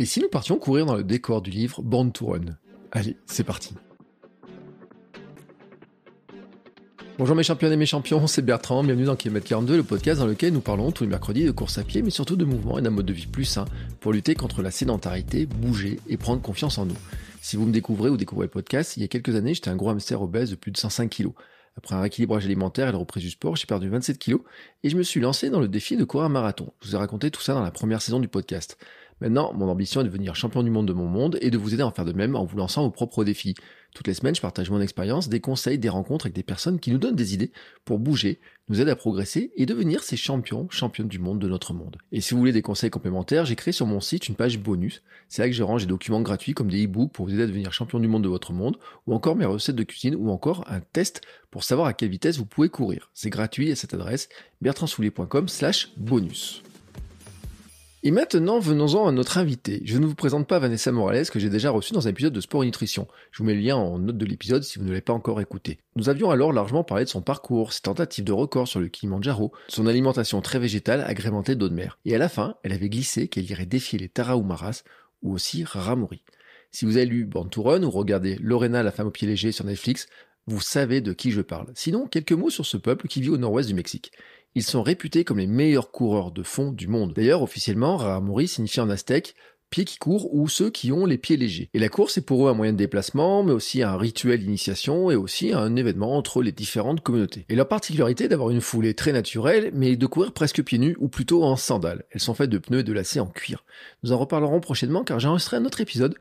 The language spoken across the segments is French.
Et si nous partions courir dans le décor du livre Born to Run? Allez, c'est parti. Bonjour mes champions et mes champions, c'est Bertrand, bienvenue dans Kilomètre 42, le podcast dans lequel nous parlons tous les mercredis de course à pied, mais surtout de mouvement et d'un mode de vie plus sain pour lutter contre la sédentarité, bouger et prendre confiance en nous. Si vous me découvrez ou découvrez le podcast, il y a quelques années, j'étais un gros hamster obèse de plus de 105 kg. Après un rééquilibrage alimentaire et la reprise du sport, j'ai perdu 27 kg et je me suis lancé dans le défi de courir un marathon. Je vous ai raconté tout ça dans la première saison du podcast. Maintenant, mon ambition est de devenir champion du monde de mon monde et de vous aider à en faire de même en vous lançant vos propres défis. Toutes les semaines, je partage mon expérience, des conseils, des rencontres avec des personnes qui nous donnent des idées pour bouger, nous aident à progresser et devenir ces champions, championnes du monde de notre monde. Et si vous voulez des conseils complémentaires, j'ai créé sur mon site une page bonus. C'est là que je range des documents gratuits comme des e-books pour vous aider à devenir champion du monde de votre monde, ou encore mes recettes de cuisine, ou encore un test pour savoir à quelle vitesse vous pouvez courir. C'est gratuit à cette adresse bertrandsoulier.com slash bonus. Et maintenant, venons-en à notre invité. Je ne vous présente pas Vanessa Morales que j'ai déjà reçue dans un épisode de Sport et Nutrition. Je vous mets le lien en note de l'épisode si vous ne l'avez pas encore écouté. Nous avions alors largement parlé de son parcours, ses tentatives de record sur le Kilimanjaro, son alimentation très végétale agrémentée d'eau de mer. Et à la fin, elle avait glissé qu'elle irait défier les Tarahumaras ou aussi Raramuri. Si vous avez lu Born ou regardé Lorena la femme au pied léger sur Netflix, vous savez de qui je parle. Sinon, quelques mots sur ce peuple qui vit au nord-ouest du Mexique. Ils sont réputés comme les meilleurs coureurs de fond du monde. D'ailleurs, officiellement, Raramuri signifie en aztèque pieds qui courent ou ceux qui ont les pieds légers. Et la course est pour eux un moyen de déplacement, mais aussi un rituel d'initiation et aussi un événement entre les différentes communautés. Et leur particularité est d'avoir une foulée très naturelle, mais de courir presque pieds nus ou plutôt en sandales. Elles sont faites de pneus et de lacets en cuir. Nous en reparlerons prochainement car j'ai enregistré un autre épisode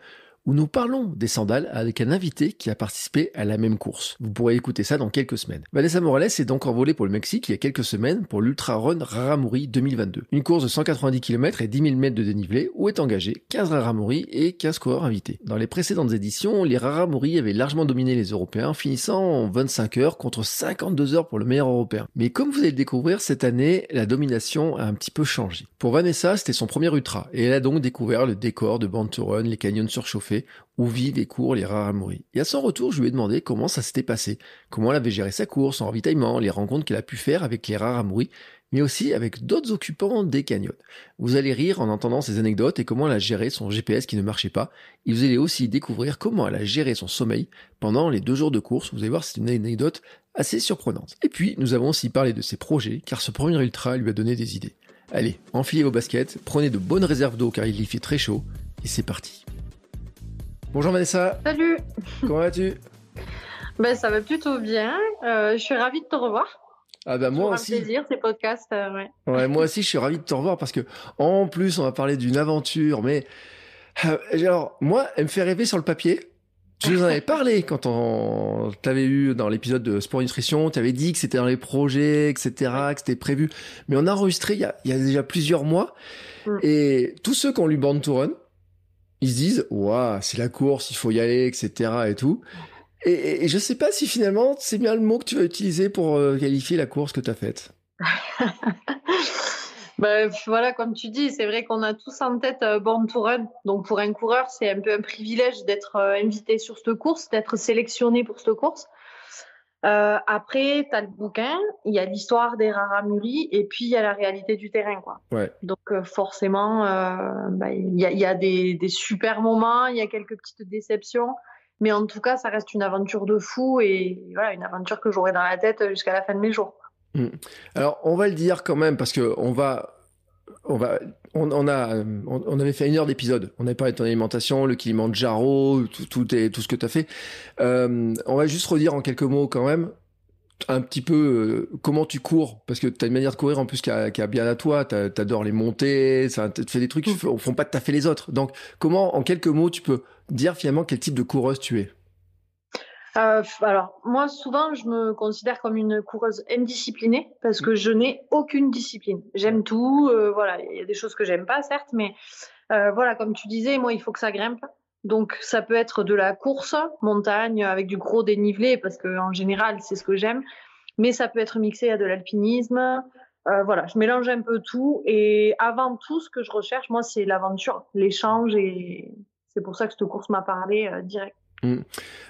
où nous parlons des sandales avec un invité qui a participé à la même course. Vous pourrez écouter ça dans quelques semaines. Vanessa Morales est donc envolée pour le Mexique il y a quelques semaines pour l'Ultra Run Raramuri 2022. Une course de 190 km et 10 000 mètres de dénivelé où est engagé 15 Raramuri et 15 coureurs invités. Dans les précédentes éditions, les Raramuri avaient largement dominé les Européens, finissant en 25 heures contre 52 heures pour le meilleur Européen. Mais comme vous allez le découvrir, cette année, la domination a un petit peu changé. Pour Vanessa, c'était son premier ultra, et elle a donc découvert le décor de Run, les canyons surchauffés, où vivent et courent les Raramuri. Et à son retour, je lui ai demandé comment ça s'était passé, comment elle avait géré sa course, son ravitaillement, les rencontres qu'elle a pu faire avec les Raramuri, mais aussi avec d'autres occupants des canyons. Vous allez rire en entendant ces anecdotes et comment elle a géré son GPS qui ne marchait pas. Et vous allez aussi découvrir comment elle a géré son sommeil pendant les deux jours de course. Vous allez voir, c'est une anecdote assez surprenante. Et puis, nous avons aussi parlé de ses projets, car ce premier ultra lui a donné des idées. Allez, enfilez vos baskets, prenez de bonnes réserves d'eau car il y fait très chaud, et c'est parti. Bonjour Vanessa, Salut comment vas-tu? Ben, Ça va plutôt bien. Euh, je suis ravie de te revoir. Ah bah moi Toujours un aussi. plaisir, ces podcasts. euh, ouais. Ouais, moi aussi, je suis ravi de te revoir parce que en plus, on va parler d'une aventure. Mais euh, alors, moi, elle me fait rêver sur le papier. Je vous en avais parlé quand on t'avait eu dans l'épisode de Sport Nutrition. Tu avais dit que c'était dans les projets, etc., que c'était prévu. Mais on a enregistré il y a, il y a déjà plusieurs mois. Mm. Et tous ceux qui ont lu Born to Run, ils se disent, waouh, c'est la course, il faut y aller, etc. et tout. Et, je sais pas si finalement c'est bien le mot que tu vas utiliser pour euh, qualifier la course que tu as faite. Ben, voilà, comme tu dis, c'est vrai qu'on a tous en tête euh, Born to Run. Donc pour un coureur, c'est un peu un privilège d'être euh, invité sur cette course, d'être sélectionné pour cette course. Euh, après, tu as le bouquin, il y a l'histoire des Raramuri et puis il y a la réalité du terrain. Quoi. Ouais. Donc euh, forcément, euh, ben, il y a, il y a des, des super moments, il y a quelques petites déceptions. Mais en tout cas, ça reste une aventure de fou et voilà, une aventure que j'aurai dans la tête jusqu'à la fin de mes jours. Alors, on va le dire quand même parce que on va, on va, on, on a, on, on avait fait une heure d'épisode. On avait parlé de ton alimentation, le Kilimanjaro, tout, tout, est, tout ce que tu as fait. Euh, on va juste redire en quelques mots quand même un petit peu euh, comment tu cours parce que tu as une manière de courir en plus qui a, qui a bien à toi. T'a- T'adores les montées, ça, tu fais des trucs qui f- font pas tout à fait les autres. Donc, comment en quelques mots tu peux dire finalement quel type de coureuse tu es? Euh, alors, moi, souvent, je me considère comme une coureuse indisciplinée parce que je n'ai aucune discipline. J'aime tout. Euh, voilà, il y a des choses que j'aime pas, certes, mais euh, voilà, comme tu disais, moi, il faut que ça grimpe. Donc, ça peut être de la course, montagne, avec du gros dénivelé, parce que en général, c'est ce que j'aime. Mais ça peut être mixé à de l'alpinisme. voilà, je mélange un peu tout. Et avant tout, ce que je recherche, moi, c'est l'aventure, l'échange. Et c'est pour ça que cette course m'a parlé direct. Mmh.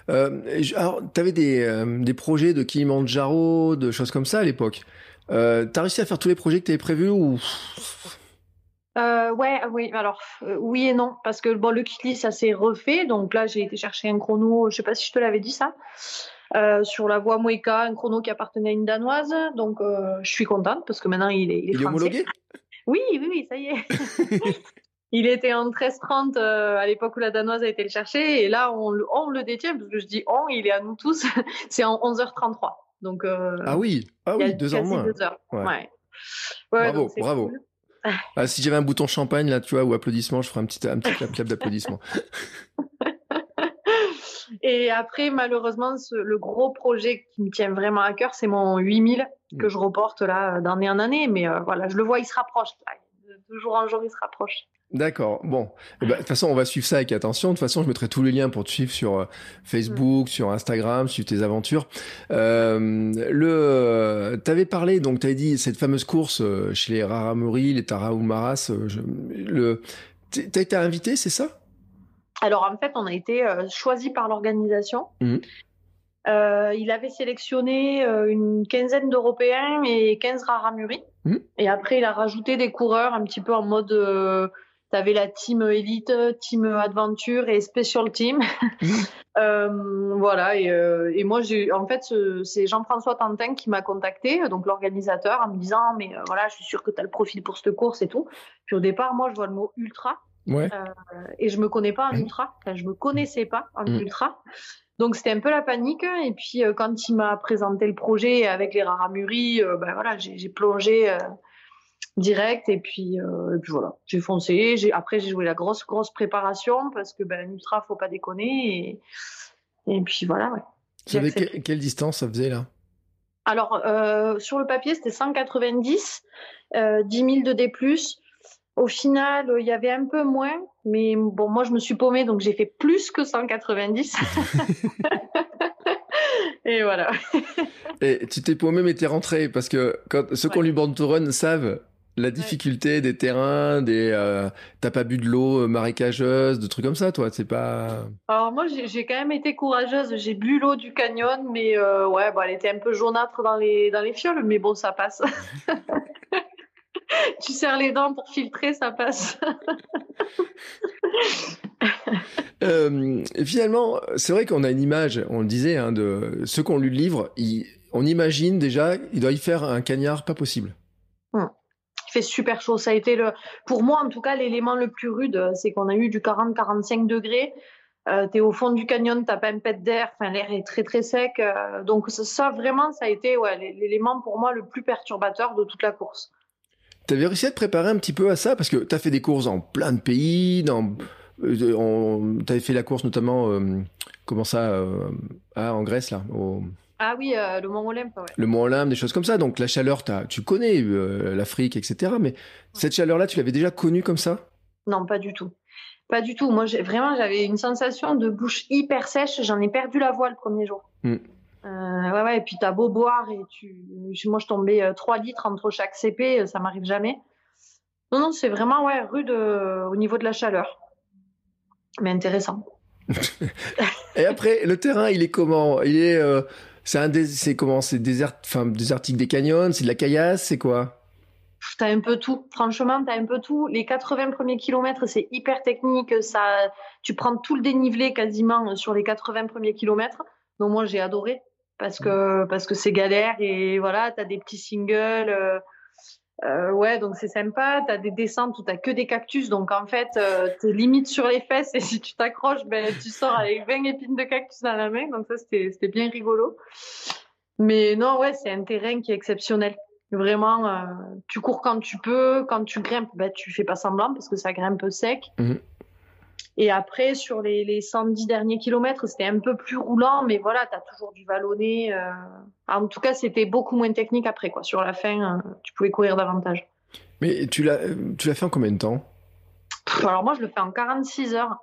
Euh, alors, tu avais des, euh, des, projets de Kilimanjaro, de choses comme ça à l'époque. Euh, tu as réussi à faire tous les projets que tu avais prévus ou euh, ouais, oui, alors oui et non, parce que bon, le Kili, ça s'est refait, donc là j'ai été chercher un chrono, je sais pas si je te l'avais dit ça, sur la voie Moeka, un chrono qui appartenait à une danoise, donc je suis contente parce que maintenant il est, il est, il est homologué? Oui, oui, oui, ça y est. Il était en 13-30 euh, à l'époque où la Danoise a été le chercher. Et là, on le, on le détient, parce que je dis on, il est à nous tous. c'est en 11h33. Donc, euh, ah oui, ah oui deux heures moins. Deux heures. Ouais. Ouais. bravo, bravo. Ah, si j'avais un bouton champagne, là, tu vois, ou applaudissement, je ferais un petit, un petit clap, d'applaudissement. Et après, malheureusement, le gros projet qui me tient vraiment à cœur, c'est mon 8000 que mm. je reporte là d'année en année. Mais euh, voilà, je le vois, il se rapproche. De jour en jour, il se rapproche. D'accord. Bon, eh ben, de toute façon, on va suivre ça avec attention. De toute façon, je mettrai tous les liens pour te suivre sur euh, Facebook, sur Instagram, suivre tes aventures. Euh, le, t'avais parlé, donc t'avais dit cette fameuse course euh, chez les Raramuri, les Tarahoumaras. Euh, le, t'as été invité, c'est ça? Alors en fait, on a été choisi par l'organisation. Mmh. il avait sélectionné une quinzaine d'Européens et 15 Raramuri. Mmh. Et après, il a rajouté des coureurs un petit peu en mode tu avais la team élite, team adventure et special team. euh, voilà, et, euh, et moi, j'ai, en fait, c'est Jean-François Tantin qui m'a contacté, donc l'organisateur, en me disant, mais euh, voilà, je suis sûr que tu as le profil pour cette course et tout. Puis au départ, moi, je vois le mot ultra. Ouais. Euh, et je me connais pas en ultra. Enfin, je me connaissais pas en mmh. ultra. Donc c'était un peu la panique. Et puis quand il m'a présenté le projet avec les Raramuri, ben voilà, j'ai plongé direct. Et puis, euh, et puis voilà j'ai foncé. Après j'ai joué la grosse grosse préparation parce que ben ultra faut pas déconner. Et, et puis voilà ouais. Quelle distance ça faisait là? Alors euh, sur le papier c'était 190 euh, 10 000 de D+. Au final, il y avait un peu moins, mais bon, moi je me suis paumée, donc j'ai fait plus que 190. et voilà. et tu t'es paumée, mais t'es rentrée, parce que quand ceux qu'on lui bande to run savent la difficulté des terrains, des euh, t'as pas bu de l'eau euh, marécageuse, de trucs comme ça, toi, c'est pas. Alors moi, j'ai quand même été courageuse. J'ai bu l'eau du canyon, mais euh, ouais, bon, elle était un peu jaunâtre dans les dans les fioles, mais bon, ça passe. tu serres les dents pour filtrer, ça passe. euh, finalement, c'est vrai qu'on a une image, on le disait, hein, de ce qu'on lui livre. on imagine déjà, il doit y faire un cagnard pas possible. Hum fait super chaud. Ça a été le, pour moi en tout cas l'élément le plus rude, c'est qu'on a eu du 40-45 degrés. Euh, tu es au fond du canyon, t'as pas un pet d'air, enfin l'air est très très sec. Euh, donc ça, vraiment ça a été ouais, l'élément pour moi le plus perturbateur de toute la course. T'avais réussi à te préparer un petit peu à ça? Parce que t'as fait des courses en plein de pays, dans euh, t'avais fait la course notamment euh, comment ça ah, en Grèce là au ah oui, euh, le Mont Olympe. Ouais. Le Mont Olympe, des choses comme ça. Donc la chaleur, as, tu connais euh, l'Afrique, etc. Mais cette chaleur-là, tu l'avais déjà connue comme ça? Non, pas du tout. Pas du tout. Moi, vraiment, j'avais une sensation de bouche hyper sèche. J'en ai perdu la voix le premier jour. Mm. Euh, ouais, ouais. Et puis t'as beau boire et tu, moi, je tombais 3 litres entre chaque CP, ça m'arrive jamais. Non, non, c'est vraiment ouais rude au niveau de la chaleur. Mais intéressant. et après, le terrain, il est comment? Il est c'est un c'est comment? C'est désert, enfin désertique des canyons, c'est de la caillasse, c'est quoi? T'as un peu tout. Franchement, t'as un peu tout. Les 80 premiers kilomètres, c'est hyper technique. Ça, tu prends tout le dénivelé quasiment sur les 80 premiers kilomètres. Donc moi, j'ai adoré parce que parce que c'est galère et voilà, t'as des petits singles. Euh, euh, ouais, donc c'est sympa. T'as des descentes où t'as que des cactus, donc en fait, euh, t'es limite sur les fesses et si tu t'accroches, ben tu sors avec 20 épines de cactus dans la main. Donc ça, c'était c'était bien rigolo. Mais non, ouais, c'est un terrain qui est exceptionnel. Vraiment, euh, tu cours quand tu peux, quand tu grimpes, ben tu fais pas semblant parce que ça grimpe sec. Mhm. Et après, sur les, les 110 derniers kilomètres, c'était un peu plus roulant, mais voilà, tu as toujours du vallonné. Euh. En tout cas, c'était beaucoup moins technique après. quoi. Sur la fin, euh, tu pouvais courir davantage. Mais tu l'as, tu l'as fait en combien de temps? Alors moi, je le fais en 46 heures.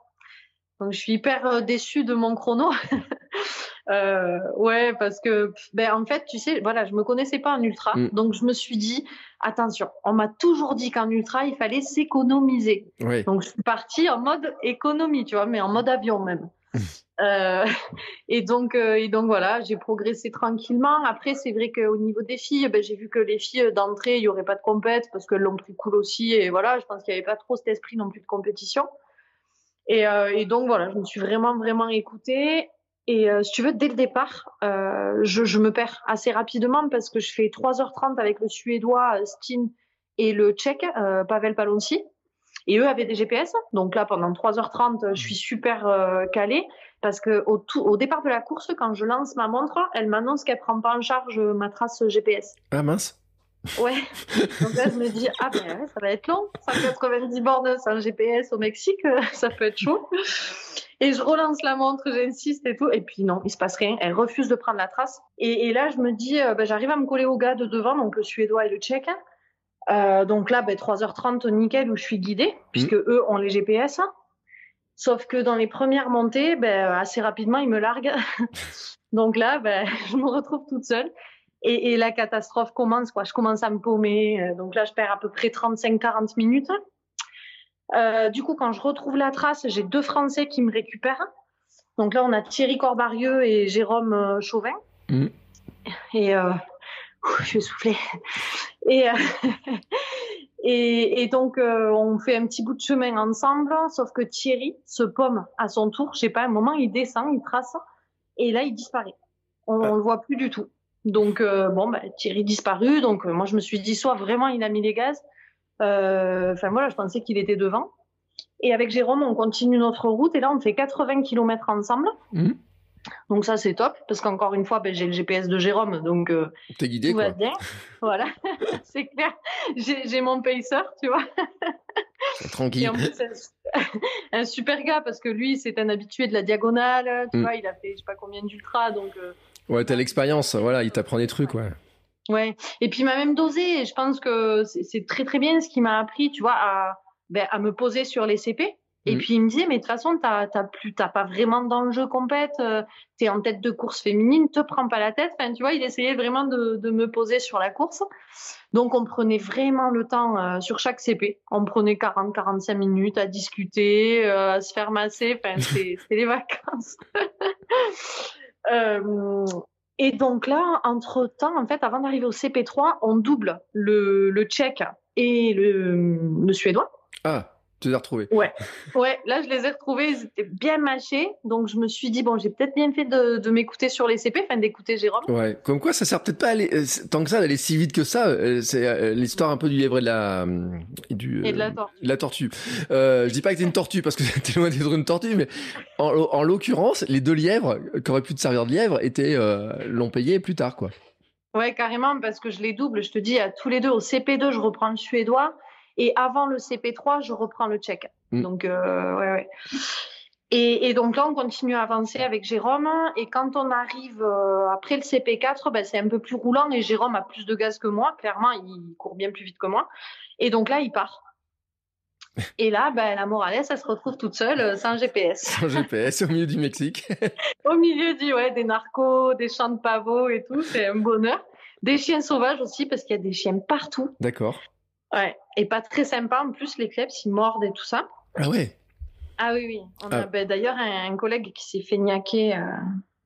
Donc je suis hyper euh, déçue de mon chrono. Euh, ouais, parce que ben en fait, tu sais, voilà, je me connaissais pas en ultra, mm. donc je me suis dit attention, on m'a toujours dit qu'en ultra il fallait s'économiser. Donc je suis partie en mode économie, tu vois, mais en mode avion même. euh, et donc euh, et donc voilà, j'ai progressé tranquillement. Après, c'est vrai qu'au niveau des filles, ben, j'ai vu que les filles d'entrée, il y aurait pas de compète parce qu'elles l'ont pris cool aussi, et voilà, je pense qu'il y avait pas trop cet esprit non plus de compétition. Et, euh, et, donc voilà, je me suis vraiment vraiment écoutée. Et euh, si tu veux, dès le départ, euh, je, me perds assez rapidement parce que je fais 3h30 avec le Suédois euh, Stin et le Tchèque euh, Pavel Palonci. Et eux avaient des GPS. Donc là, pendant 3h30, je suis super calée parce que au, au départ de la course, quand je lance ma montre, elle m'annonce qu'elle prend pas en charge ma trace GPS. Ah mince. Ouais. Donc là, je me dis, ah ben ça va être long. 190 bornes sans GPS au Mexique, ça peut être chaud. Et je relance la montre, j'insiste et tout. Et puis non, il se passe rien. Elle refuse de prendre la trace. Et, et là, je me dis, euh, ben, j'arrive à me coller au gars de devant, donc le suédois et le tchèque. Euh, donc là, ben, 3h30 nickel où je suis guidée, puisque mmh. eux ont les GPS. Sauf que dans les premières montées, ben, assez rapidement, ils me larguent. donc là, ben, je me retrouve toute seule. Et, et, la catastrophe commence, quoi. Je commence à me paumer. Euh, donc là, je perds à peu près 35-40 minutes. Euh, du coup, quand je retrouve la trace, j'ai deux Français qui me récupèrent. Donc là, on a Thierry Corbarieux et Jérôme euh, Chauvin. Mmh. Et euh, je suis soufflée. Et, euh, et, et, donc, on fait un petit bout de chemin ensemble, sauf que Thierry se paume à son tour. Je sais pas, à un moment, il descend, il trace, et là, il disparaît. On, ne le voit plus du tout. Donc, bon, bah, Thierry disparu. Donc, moi, je me suis dit, soit vraiment, il a mis les gaz, euh, enfin voilà, je pensais qu'il était devant. Et avec Jérôme, on continue notre route et là, on fait 80 km ensemble. Mmh. Donc ça, c'est top parce qu'encore une fois, ben, j'ai le GPS de Jérôme, donc euh, T'es guidé, tout va bien. voilà, c'est clair. J'ai mon pacer, tu vois. Tranquille. un, super gars parce que lui, c'est un habitué de la diagonale, tu mmh. vois, il a fait je sais pas combien d'ultra, donc. Ouais, t'as l'expérience, voilà, il t'apprend des trucs, ouais. Ouais. Et puis il m'a même dosé. je pense que c'est très très bien ce qui m'a appris, tu vois, à, ben, à me poser sur les CP. Et mm. puis il me disait, mais de toute façon, t'as plus, t'as pas vraiment d'enjeu compète. Euh, t'es en tête de course féminine, te prends pas la tête. Enfin, tu vois, il essayait vraiment de, de me poser sur la course. Donc on prenait vraiment le temps euh, sur chaque CP. On prenait 40-45 minutes à discuter, euh, à se faire masser. Enfin, c'est les vacances. euh, et donc là, entre temps, en fait, avant d'arriver au CP3, on double le, le tchèque et le, le suédois. Ah. Tu les as retrouvés. Ouais. ouais, là, je les ai retrouvés. Ils étaient bien mâchés. Donc, je me suis dit, bon, j'ai peut-être bien fait de, de m'écouter sur les CP, enfin, d'écouter Jérôme. Ouais. Comme quoi, ça sert peut-être pas à aller, euh, tant que ça d'aller si vite que ça. Euh, c'est euh, l'histoire un peu du lièvre et de la, du, et de la tortue. la tortue. Euh, je dis pas que t'es une tortue parce que t'es loin d'être une tortue, mais en, en l'occurrence, les deux lièvres, qui auraient pu te servir de lièvre, étaient, l'ont payé plus tard, quoi. Ouais, carrément, parce que je les double. Je te dis, à tous les deux, au CP2, je reprends le suédois. Et avant le CP3, je reprends le tchèque. Mm. Donc, euh, ouais, ouais. Et, et, donc là, on continue à avancer avec Jérôme. Et quand on arrive euh, après le CP4, ben, c'est un peu plus roulant et Jérôme a plus de gaz que moi. Clairement, il court bien plus vite que moi. Et donc là, il part. Et là, ben, la Morales, elle se retrouve toute seule, euh, sans GPS. Sans GPS, au milieu du Mexique. au milieu du, ouais, des narcos, des champs de pavots et tout, c'est un bonheur. Des chiens sauvages aussi, parce qu'il y a des chiens partout. D'accord. Ouais, et pas très sympa en plus, les clubs, ils mordent et tout ça. Ah ouais Ah oui, oui. On a ah. ben, d'ailleurs un, collègue qui s'est fait niaquer, euh,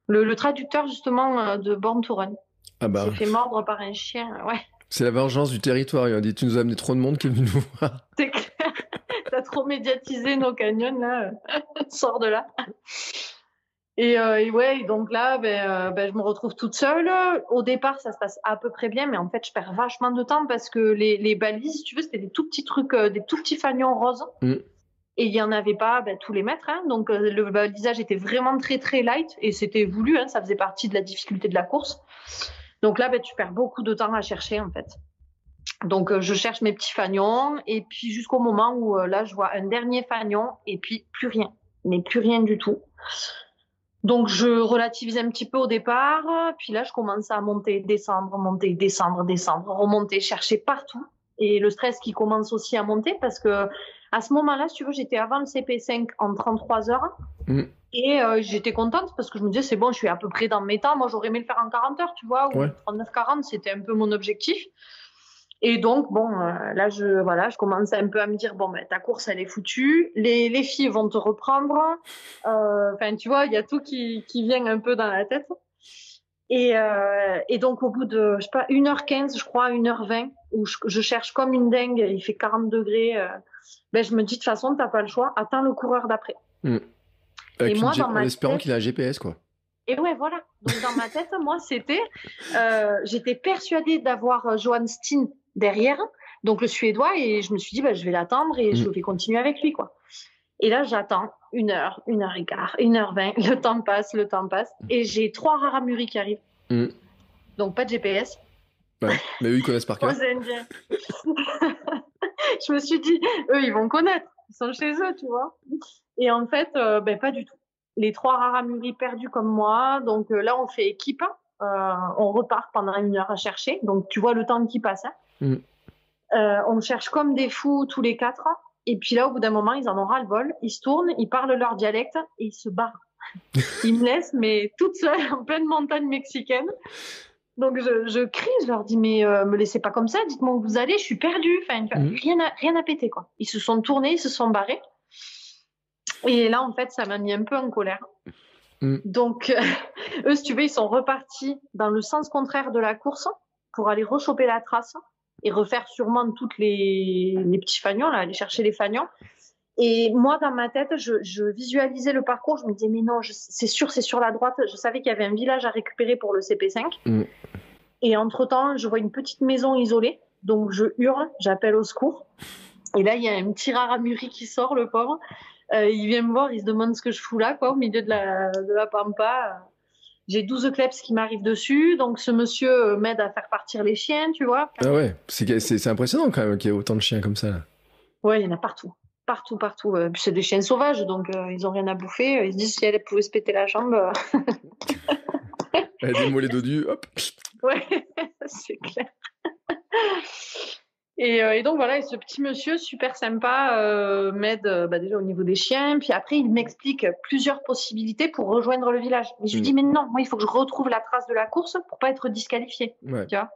le, traducteur justement euh, de Born to Run. Ah bah. s'est fait mordre par un chien, ouais. C'est la vengeance du territoire. Il a dit Tu nous as amené trop de monde qui est venu nous voir. C'est clair. T'as trop médiatisé nos canyons, là. Sors de là. Et, euh, et, ouais, donc là, ben, euh, ben, je me retrouve toute seule. Au départ, ça se passe à peu près bien, mais en fait, je perds vachement de temps parce que les, les balises, tu veux, c'était des tout petits trucs, euh, des tout petits fanions roses. Mm. Et il y en avait pas ben, tous les mètres. Hein, donc euh, le balisage était vraiment très très light et c'était voulu. Hein, ça faisait partie de la difficulté de la course. Donc là, ben, tu perds beaucoup de temps à chercher en fait. Donc je cherche mes petits fanions et puis jusqu'au moment où là, je vois un dernier fanion et puis plus rien mais plus rien du tout. Donc je relativise un petit peu au départ, puis là je commence à monter, descendre, monter, descendre, descendre, remonter, chercher partout. Et le stress qui commence aussi à monter parce que à ce moment-là, si tu veux, j'étais avant le CP5 en 33 heures. Mm. Et euh, j'étais contente parce que je me disais, c'est bon, je suis à peu près dans mes temps. Moi, j'aurais aimé le faire en 40 heures, tu vois, ou 39-40, c'était un peu mon objectif. Et donc, bon, euh, là, je, voilà, je commence un peu à me dire, bon, ben, ta course, elle est foutue. Les, les filles vont te reprendre. Euh, enfin, tu vois, il y a tout qui, qui vient un peu dans la tête. Et, euh, et donc, au bout de, je sais pas, 1h15, je crois, 1h20, où je, je cherche comme une dingue, il fait 40 degrés, ben, je me dis, de toute façon, t'as pas le choix, attends le coureur d'après. Hmm. et moi, dans en espérant qu'il a un GPS, quoi. Et ouais, voilà. Donc, dans ma tête, moi, c'était, j'étais persuadée d'avoir Johan Steen derrière, donc le Suédois, et je me suis dit, bah, je vais l'attendre et je mm. vais continuer avec lui, quoi. Et là, j'attends une heure, une heure et quart, une heure vingt. Le temps passe, le temps passe. Mm. Et j'ai trois Raramuri qui arrivent. Mm. Donc, pas de GPS. Ouais, mais eux, ils connaissent par cœur. je me suis dit, eux, ils vont connaître. Ils sont chez eux, tu vois. Et en fait, euh, ben, pas du tout. Les trois Raramuri perdus comme moi. Donc euh, là, on fait équipe. Euh, on repart pendant une heure à chercher. Donc, tu vois le temps qui passe. Hein. Mm. Euh, on cherche comme des fous tous les quatre. Et puis là, au bout d'un moment, ils en ont ras le bol. Ils se tournent, ils parlent leur dialecte et ils se barrent. ils me laissent, mais toute seule en pleine montagne mexicaine. Donc je, crie, je leur dis mais euh, me laissez pas comme ça, dites-moi où vous allez, je suis perdue. Enfin, mm. rien à rien à péter quoi. Ils se sont tournés, ils se sont barrés. Et là en fait, ça m'a mis un peu en colère. Mm. Donc eux, si tu veux, ils sont repartis dans le sens contraire de la course pour aller rechoper la trace et refaire sûrement toutes les, les petits fagnons, là, aller chercher les fagnons. Et moi, dans ma tête, je, je visualisais le parcours. Je me disais, mais non, c'est sûr, c'est sur la droite. Je savais qu'il y avait un village à récupérer pour le CP5. Mm. Et entre-temps, je vois une petite maison isolée. Donc, je hurle, j'appelle au secours. Et là, il y a un petit raramuri qui sort, le pauvre. Euh, il vient me voir, il se demande ce que je fous là, quoi, au milieu de la, de la pampa j'ai 12 kleps qui m'arrivent dessus, donc ce monsieur m'aide à faire partir les chiens, tu vois. Ah ouais, c'est impressionnant quand même qu'il y ait autant de chiens comme ça. Là. Ouais, il y en a partout. Partout, partout. C'est des chiens sauvages, donc euh, ils ont rien à bouffer. Ils se disent si elle pouvait se péter la jambe. elle a des dodus, hop. Ouais, c'est clair. Euh, et, donc voilà, et ce petit monsieur super sympa euh, m'aide euh, bah, déjà au niveau des chiens, puis après il m'explique plusieurs possibilités pour rejoindre le village. Mais je lui dis mm. mais non, moi il faut que je retrouve la trace de la course pour pas être disqualifié. Tu vois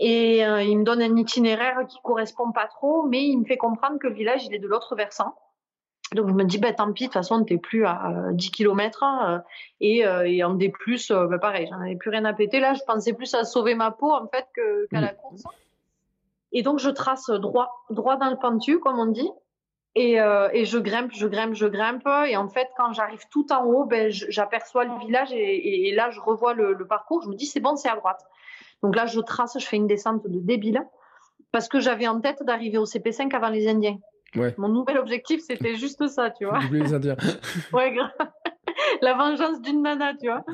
et il me donne un itinéraire qui correspond pas trop, mais il me fait comprendre que le village il est de l'autre versant. Donc je me dis bah tant pis, de toute façon t'es plus à 10 km hein, et, et en D+, bah, pareil, j'en avais plus rien à péter. Là je pensais plus à sauver ma peau en fait qu'à la mm. course. Et donc, je trace droit, droit dans le pentu, comme on dit. Et, euh, et, je grimpe, je grimpe, je grimpe. Et en fait, quand j'arrive tout en haut, ben, j'aperçois le village et, et, là, je revois le, le, parcours. Je me dis, c'est bon, c'est à droite. Donc là, je trace, je fais une descente de débile parce que j'avais en tête d'arriver au CP5 avant les Indiens. Ouais. Mon nouvel objectif, c'était juste ça, tu vois. les Indiens. ouais, grave. La vengeance d'une nana, tu vois.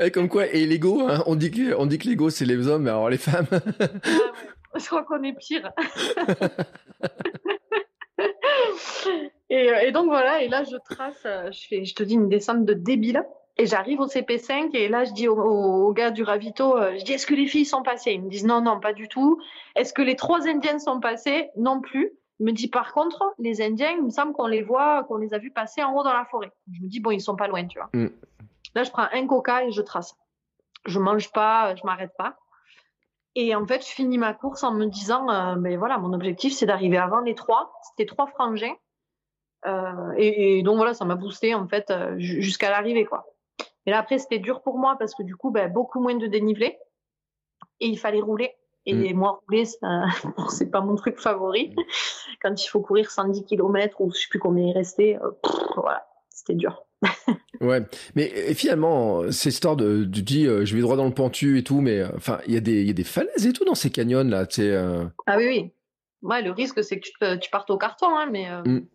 et comme quoi, et l'ego, hein, on dit que, on dit que l'ego, c'est les hommes, mais alors les femmes. ah, ouais. Je crois qu'on est pire. Euh, et, donc voilà, et là je trace, euh, je, fais, je te dis une descente de débile. Et j'arrive au CP5 et là je dis au, gars du ravito, euh, je dis est-ce que les filles sont passées? Ils me disent non, non, pas du tout. Est-ce que les trois Indiennes sont passées Non plus. Il me dit par contre, les Indiens, il me semble qu'on les voit, qu'on les a vus passer en haut dans la forêt. Je me dis bon, ils sont pas loin, tu vois. Mm. Là je prends un coca et je trace. Je mange pas, je m'arrête pas. Et en fait, je finis ma course en me disant, euh, ben voilà, mon objectif, c'est d'arriver avant les trois. C'était trois frangins. Euh, et, donc voilà, ça m'a boosté en fait euh, jusqu'à l'arrivée, quoi. Et là après, c'était dur pour moi parce que du coup, ben, beaucoup moins de dénivelé et il fallait rouler. Et mm. moi, rouler, c'est pas mon truc favori. Mm. Quand il faut courir 110 km ou je sais plus combien il restait, euh, voilà, c'était dur. Ouais, mais finalement, cette histoire de, tu dis, euh, je vais droit dans le pentu et tout, mais euh, enfin, il y, a des, y a des falaises et tout dans ces canyons là, tu sais. Euh. Ah oui, oui. Ouais, le risque c'est que tu, tu, partes au carton, hein, mais. Mm.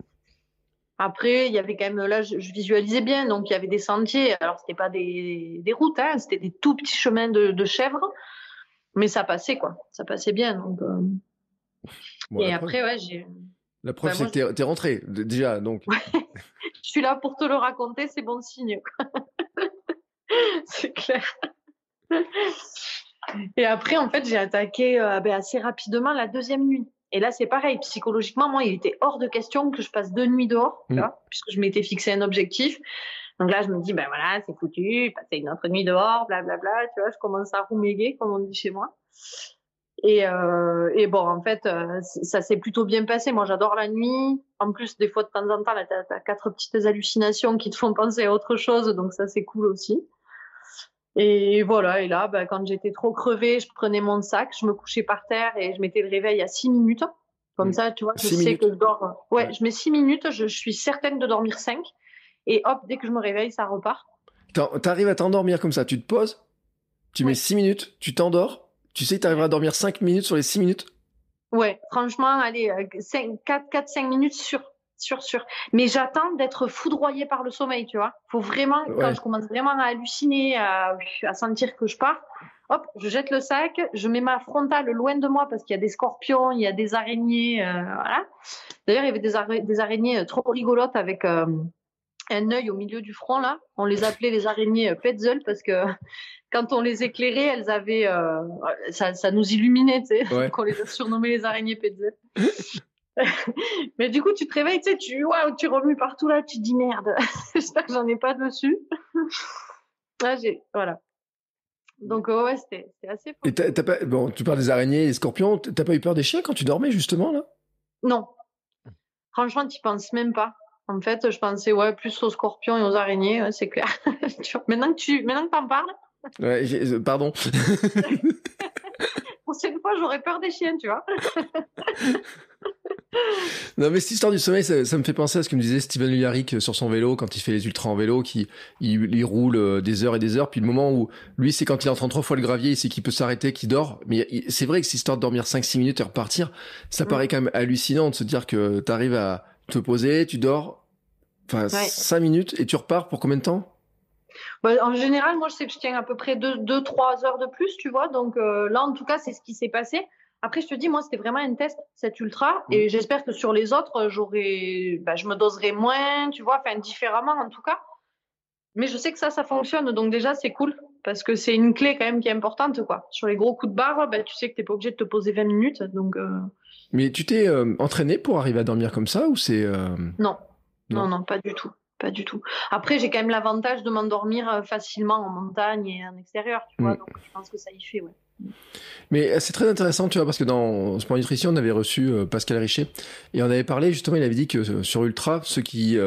Après, il y avait quand même, là, je, visualisais bien, donc il y avait des sentiers. Alors, c'était pas des, des routes, hein, c'était des tout petits chemins de, de, chèvres, mais ça passait, quoi. Ça passait bien, donc. et après, ouais, j'ai La preuve, ben, c'est que tu es, rentré déjà, donc. Je suis là pour te le raconter, c'est bon signe. c'est clair. Et après, en fait, j'ai attaqué euh, ben, assez rapidement la deuxième nuit. Et là, c'est pareil. Psychologiquement, moi, il était hors de question que je passe deux nuits dehors, mm. puisque je m'étais fixé un objectif. Donc là, je me dis, ben voilà, c'est foutu, passer une autre nuit dehors, blablabla. tu vois, je commence à rouméguer, comme on dit chez moi. Et, euh, et bon, en fait, euh, ça s'est plutôt bien passé. Moi, j'adore la nuit. En plus, des fois, de temps en temps, t'as as quatre petites hallucinations qui te font penser à autre chose, donc ça, c'est cool aussi. Et voilà, et là, bah, quand j'étais trop crevée, je prenais mon sac, je me couchais par terre et je mettais le réveil à 6 minutes. Comme mmh. ça, tu vois, je sais que je dors. Ouais, je mets 6 minutes, je, suis certaine de dormir 5. Et hop, dès que je me réveille, ça repart. T'arrives à t'endormir comme ça, tu te poses, tu mets 6 minutes, tu t'endors, tu sais que t'arriveras à dormir 5 minutes sur les 6 minutes? Ouais, franchement, allez, 4-5 minutes sur sûr, sûr. Mais j'attends d'être foudroyé par le sommeil, tu vois. Faut vraiment, quand je commence vraiment à halluciner, à, sentir que je pars, hop, je jette le sac, je mets ma frontale loin de moi parce qu'il y a des scorpions, il y a des araignées, euh, voilà. D'ailleurs, il y avait des, araignées euh, trop rigolotes avec euh, un œil au milieu du front, là. On les appelait les araignées Petzel parce que quand on les éclairait, elles avaient, ça, ça, nous illuminait, tu sais. Ouais. on les a surnommées les araignées Petzel. mais du coup, tu te réveilles, tu sais, tu, tu remues partout là, tu te dis merde, j'espère que j'en ai pas dessus. là, j'ai, voilà. Donc, ouais, c'était assez fou. Et t'as, pas, bon, tu parles des araignées, des scorpions, t'as pas eu peur des chiens quand tu dormais, justement, là? Non. Franchement, tu penses même pas. En fait, je pensais, ouais, plus aux scorpions et aux araignées, c'est clair. maintenant que tu, maintenant que t'en parles. Ouais, euh, pardon. Prochaine fois, j'aurais peur des chiens, tu vois. non, mais cette histoire du sommeil, ça, me fait penser à ce que me disait Steven Luyaric sur son vélo quand il fait les ultras en vélo, qui il, roule euh, des heures et des heures. Puis le moment où lui, c'est quand il entend trois fois le gravier, il sait qu'il peut s'arrêter, qu'il dort. Mais c'est vrai que cette histoire de dormir 5-6 minutes et repartir, ça mm. paraît quand même hallucinant de se dire que tu arrives à te poser, tu dors, enfin 5 minutes et tu repars pour combien de temps? Bah, en général, moi, je sais que je tiens à peu près 2-3 heures de plus, tu vois. Donc euh, là, en tout cas, c'est ce qui s'est passé. Après, je te dis, moi, c'était vraiment un test, cet ultra. Et mm. j'espère que sur les autres, bah, je me doserai moins, tu vois, enfin, différemment, en tout cas. Mais je sais que ça, ça fonctionne. Donc, déjà, c'est cool. Parce que c'est une clé, quand même, qui est importante, quoi. Sur les gros coups de barre, bah, tu sais que t'es pas obligé de te poser 20 minutes. Donc, euh. Mais tu t'es euh, entraîné pour arriver à dormir comme ça ou c'est. Euh, non. non. Non, pas du tout. Pas du tout. Après, j'ai quand même l'avantage de m'endormir facilement en montagne et en extérieur, tu vois. Mm. Donc, je pense que ça y fait, ouais. Mais euh, c'est très intéressant, tu vois, parce que dans Sport Nutrition, on avait reçu euh, Pascal Richet et on avait parlé justement, il avait dit que euh, sur Ultra, ceux qui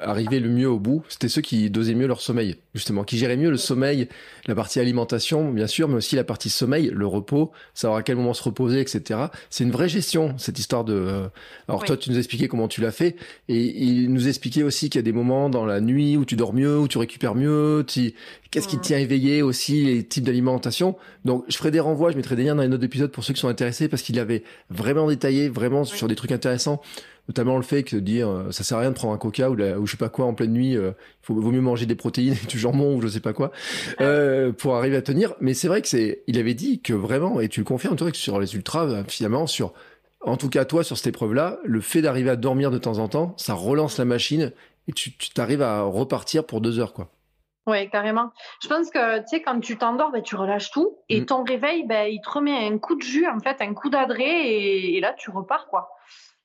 arrivaient le mieux au bout, c'était ceux qui dosaient mieux leur sommeil, justement, qui géraient mieux le sommeil, la partie alimentation, bien sûr, mais aussi la partie sommeil, le repos, savoir à quel moment se reposer, etc. C'est une vraie gestion, cette histoire de. Alors toi, tu nous expliquais comment tu l'as fait, et il nous expliquait aussi qu'il y a des moments dans la nuit où tu dors mieux, où tu récupères mieux, tu... qu'est-ce qui te tient éveillé aussi, les types d'alimentation. Donc, je ferai des renvois, je mettrai des liens dans les notes d'épisode pour ceux qui sont intéressés parce qu'il avait vraiment détaillé, vraiment sur des trucs intéressants, notamment le fait que dire euh, ça sert à rien de prendre un coca ou, ou je sais pas quoi en pleine nuit, euh, il vaut mieux manger des protéines et du jambon ou je sais pas quoi euh, pour arriver à tenir. Mais c'est vrai que c'est, il avait dit que vraiment, et tu le confirmes toi, que sur les ultras, finalement, sur en tout cas toi sur cette épreuve-là, le fait d'arriver à dormir de temps en temps, ça relance la machine et tu t'arrives à repartir pour deux heures quoi. Oui, carrément. Je pense que, tu sais, quand tu t'endors, ben, tu relâches tout. Et mm. ton réveil, ben, il te remet un coup de jus, en fait, un coup d'adré. Et, et, là, tu repars, quoi.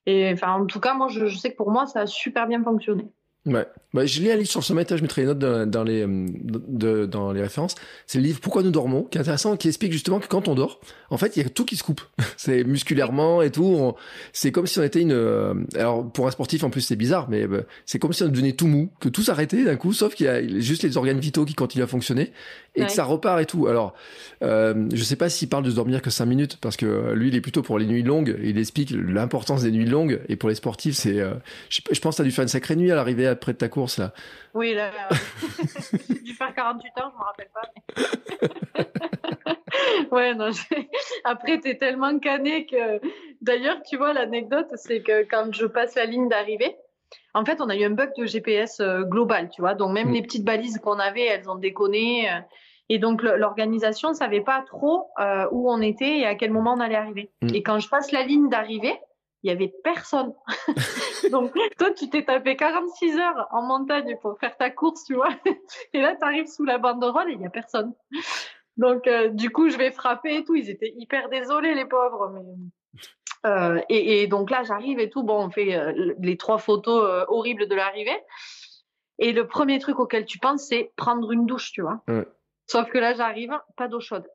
Et enfin, en tout cas, moi, je, je sais que pour moi, ça a super bien fonctionné. Ouais. Bah, je lis un livre sur le sommeil, je mettrai les notes dans, les, de, dans les références. C'est le livre Pourquoi nous dormons, qui est intéressant, qui explique justement que quand on dort, en fait, il y a tout qui se coupe. c'est musculairement et tout. C'est comme si on était une. Euh, alors pour un sportif, en plus, c'est bizarre, mais bah, c'est comme si on devenait tout mou, que tout s'arrêtait d'un coup, sauf qu'il y a juste les organes vitaux qui continuent à fonctionner et que ça repart et tout. Alors, euh, je sais pas s'il parle de se dormir que 5 minutes, parce que lui, il est plutôt pour les nuits longues. Il explique l'importance des nuits longues. Et pour les sportifs, c'est. Euh, je, je, pense que tu as dû faire une sacrée nuit à l'arrivée après de ta course là. Oui, là, j'ai dû faire 48 ans, je me rappelle pas. ouais, non. Après, t'es tellement cané que. D'ailleurs, tu vois, l'anecdote, c'est que quand je passe la ligne d'arrivée, en fait, on a eu un bug de GPS euh, global, tu vois. Donc, même mm. les petites balises qu'on avait, elles ont déconné. Euh, et donc, l'organisation ne savait pas trop euh, où on était et à quel moment on allait arriver. Mm. Et quand je passe la ligne d'arrivée, il y avait personne. Donc, toi, tu t'es tapé 46 heures en montagne pour faire ta course, tu vois. Et là, tu arrives sous la banderole et il n'y a personne. Donc, euh, du coup, je vais frapper et tout. Ils étaient hyper désolés, les pauvres. Mais... Euh, et, et, donc là, j'arrive et tout. Bon, on fait euh, les trois photos euh, horribles de l'arrivée. Et le premier truc auquel tu penses, c'est prendre une douche, tu vois. Ouais. Sauf que là, j'arrive, pas d'eau chaude.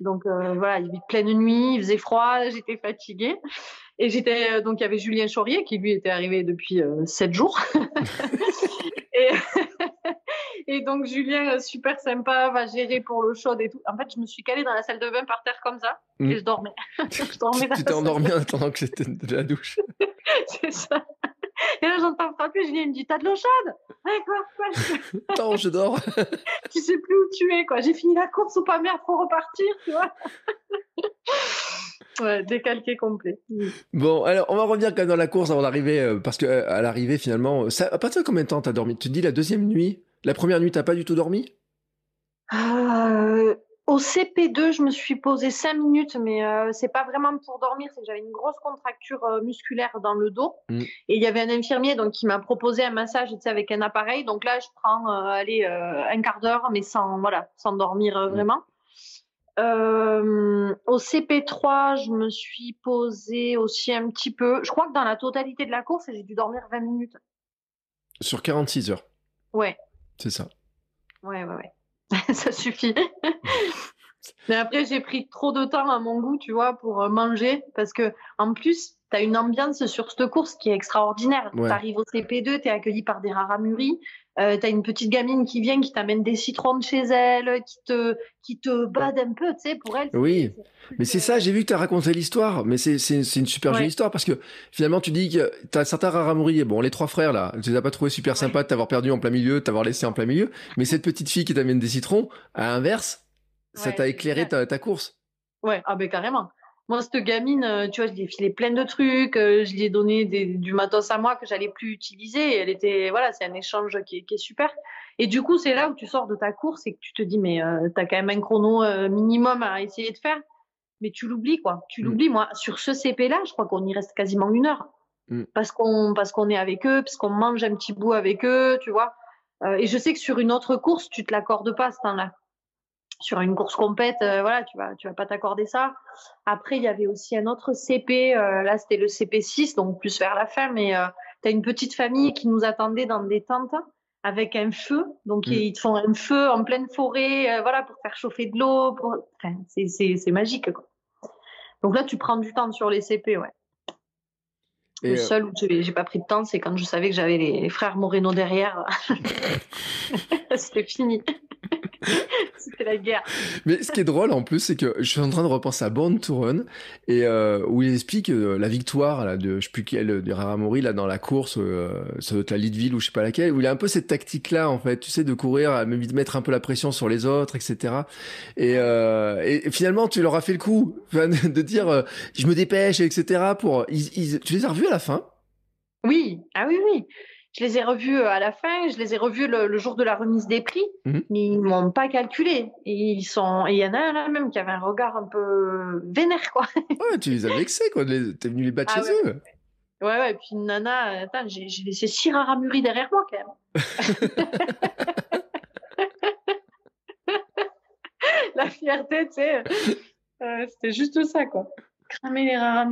Donc euh, voilà, il y avait pleine nuit, il faisait froid, j'étais fatiguée. Et j'étais donc il y avait Julien Chaurier qui lui était arrivé depuis sept jours. et, donc Julien super sympa, va gérer pour l'eau chaude et tout. En fait, je me suis calée dans la salle de bain par terre comme ça Mm. et je dormais. je dormais Tu t'es salle. endormi en attendant que c'était de la douche. C'est ça. Et là j'entends frapper, Julien me dit t'as de l'eau chaude? Ouais quoi, quoi? Attends, je dors. Tu sais plus où tu es quoi. J'ai fini la course ou pas merde, faut repartir, tu vois. ouais, décalqué complet. Bon, alors on va revenir quand même dans la course avant d'arriver, euh, parce que euh, à l'arrivée finalement, ça, à partir de combien de temps t'as dormi? Tu te dis la deuxième nuit? La première nuit, t'as pas du tout dormi? Euh, au CP2, je me suis posé 5 minutes, mais euh, c'est pas vraiment pour dormir, c'est que j'avais une grosse contracture euh, musculaire dans le dos. Mm. Et il y avait un infirmier donc qui m'a proposé un massage tu sais, avec un appareil. Donc là, je prends euh, allez, un quart d'heure, mais sans, voilà, sans dormir Mm. vraiment. Euh, au CP3, je me suis posé aussi un petit peu. Je crois que dans la totalité de la course, j'ai dû dormir 20 minutes. Sur 46 heures, Ouais. C'est ça. Ouais, ouais, ouais. ça suffit. Mais après, j'ai pris trop de temps à mon goût, tu vois, pour euh, manger. Parce que, en plus, tu as une ambiance sur cette course qui est extraordinaire. Ouais. Tu arrives au CP2, tu es accueilli par des raramuries. Euh, tu as une petite gamine qui vient, qui t'amène des citrons de chez elle, qui te, qui te bade un peu, tu sais, pour elle. Oui. Mais c'est ça, j'ai vu que tu as raconté l'histoire, mais c'est c'est c'est une super Ouais. jolie histoire parce que finalement tu dis que t'as certains Raramuri, bon les trois frères là, tu les as pas trouvé super sympas de t'avoir perdu en plein milieu, de t'avoir laissé en plein milieu, mais cette petite fille qui t'amène des citrons, à l'inverse, ça Ouais, t'a éclairé clair. ta, ta course. Ouais, ah ben carrément. Moi, cette gamine, euh, tu vois, je lui ai filé plein de trucs, euh, je lui ai donné des, du matos à moi que j'allais plus utiliser. Et elle était, voilà, c'est un échange qui est, qui est super. Et du coup, c'est là où tu sors de ta course et que tu te dis, mais euh, t'as quand même un chrono euh, minimum à essayer de faire, mais tu l'oublies quoi. Tu Mm. l'oublies. Moi, sur ce CP là, je crois qu'on y reste quasiment une heure Mm. parce qu'on parce qu'on est avec eux, parce qu'on mange un petit bout avec eux, tu vois. Euh, et je sais que sur une autre course, tu te l'accordes pas ce temps-là sur une course compète, euh, voilà, tu vas, tu vas pas t'accorder ça. Après, il y avait aussi un autre CP, euh, là c'était le CP6, donc plus vers la fin, mais euh, tu as une petite famille qui nous attendait dans des tentes avec un feu, donc Mm. ils te font un feu en pleine forêt, euh, voilà, pour faire chauffer de l'eau, pour... enfin, c'est, c'est, c'est magique, quoi. Donc là, tu prends du temps sur les CP, ouais. Et, le seul où j'ai, pas pris de temps, c'est quand je savais que j'avais les, les frères Moreno derrière. C'était fini. C'était la guerre. Mais ce qui est drôle en plus, c'est que je suis en train de repenser à Born to Run et euh, où il explique euh, la victoire là, de je sais plus quel de Raramori là dans la course, euh, ça doit être la Leadville ou je sais pas laquelle, où il a un peu cette tactique là en fait, tu sais, de courir, de mettre un peu la pression sur les autres, etc. Et, euh, et finalement, tu leur as fait le coup de dire je me dépêche, etc. Pour ils, ils- tu les as revus à la fin? Oui, ah oui, oui. Je les ai revus euh, à la fin, je les ai revus le, le jour de la remise des prix, Mhm. mais ils m'ont pas calculé. Et ils sont, et il y en a un là même qui avait un regard un peu vénère, quoi. Ouais, tu les as vexés quoi, t'es venu les battre Ah chez ouais. eux. Ouais, ouais, et puis nana, attends, j'ai j'ai laissé six raramuries derrière moi, quand même. la fierté, tu sais, euh, c'était juste ça, quoi. Cramer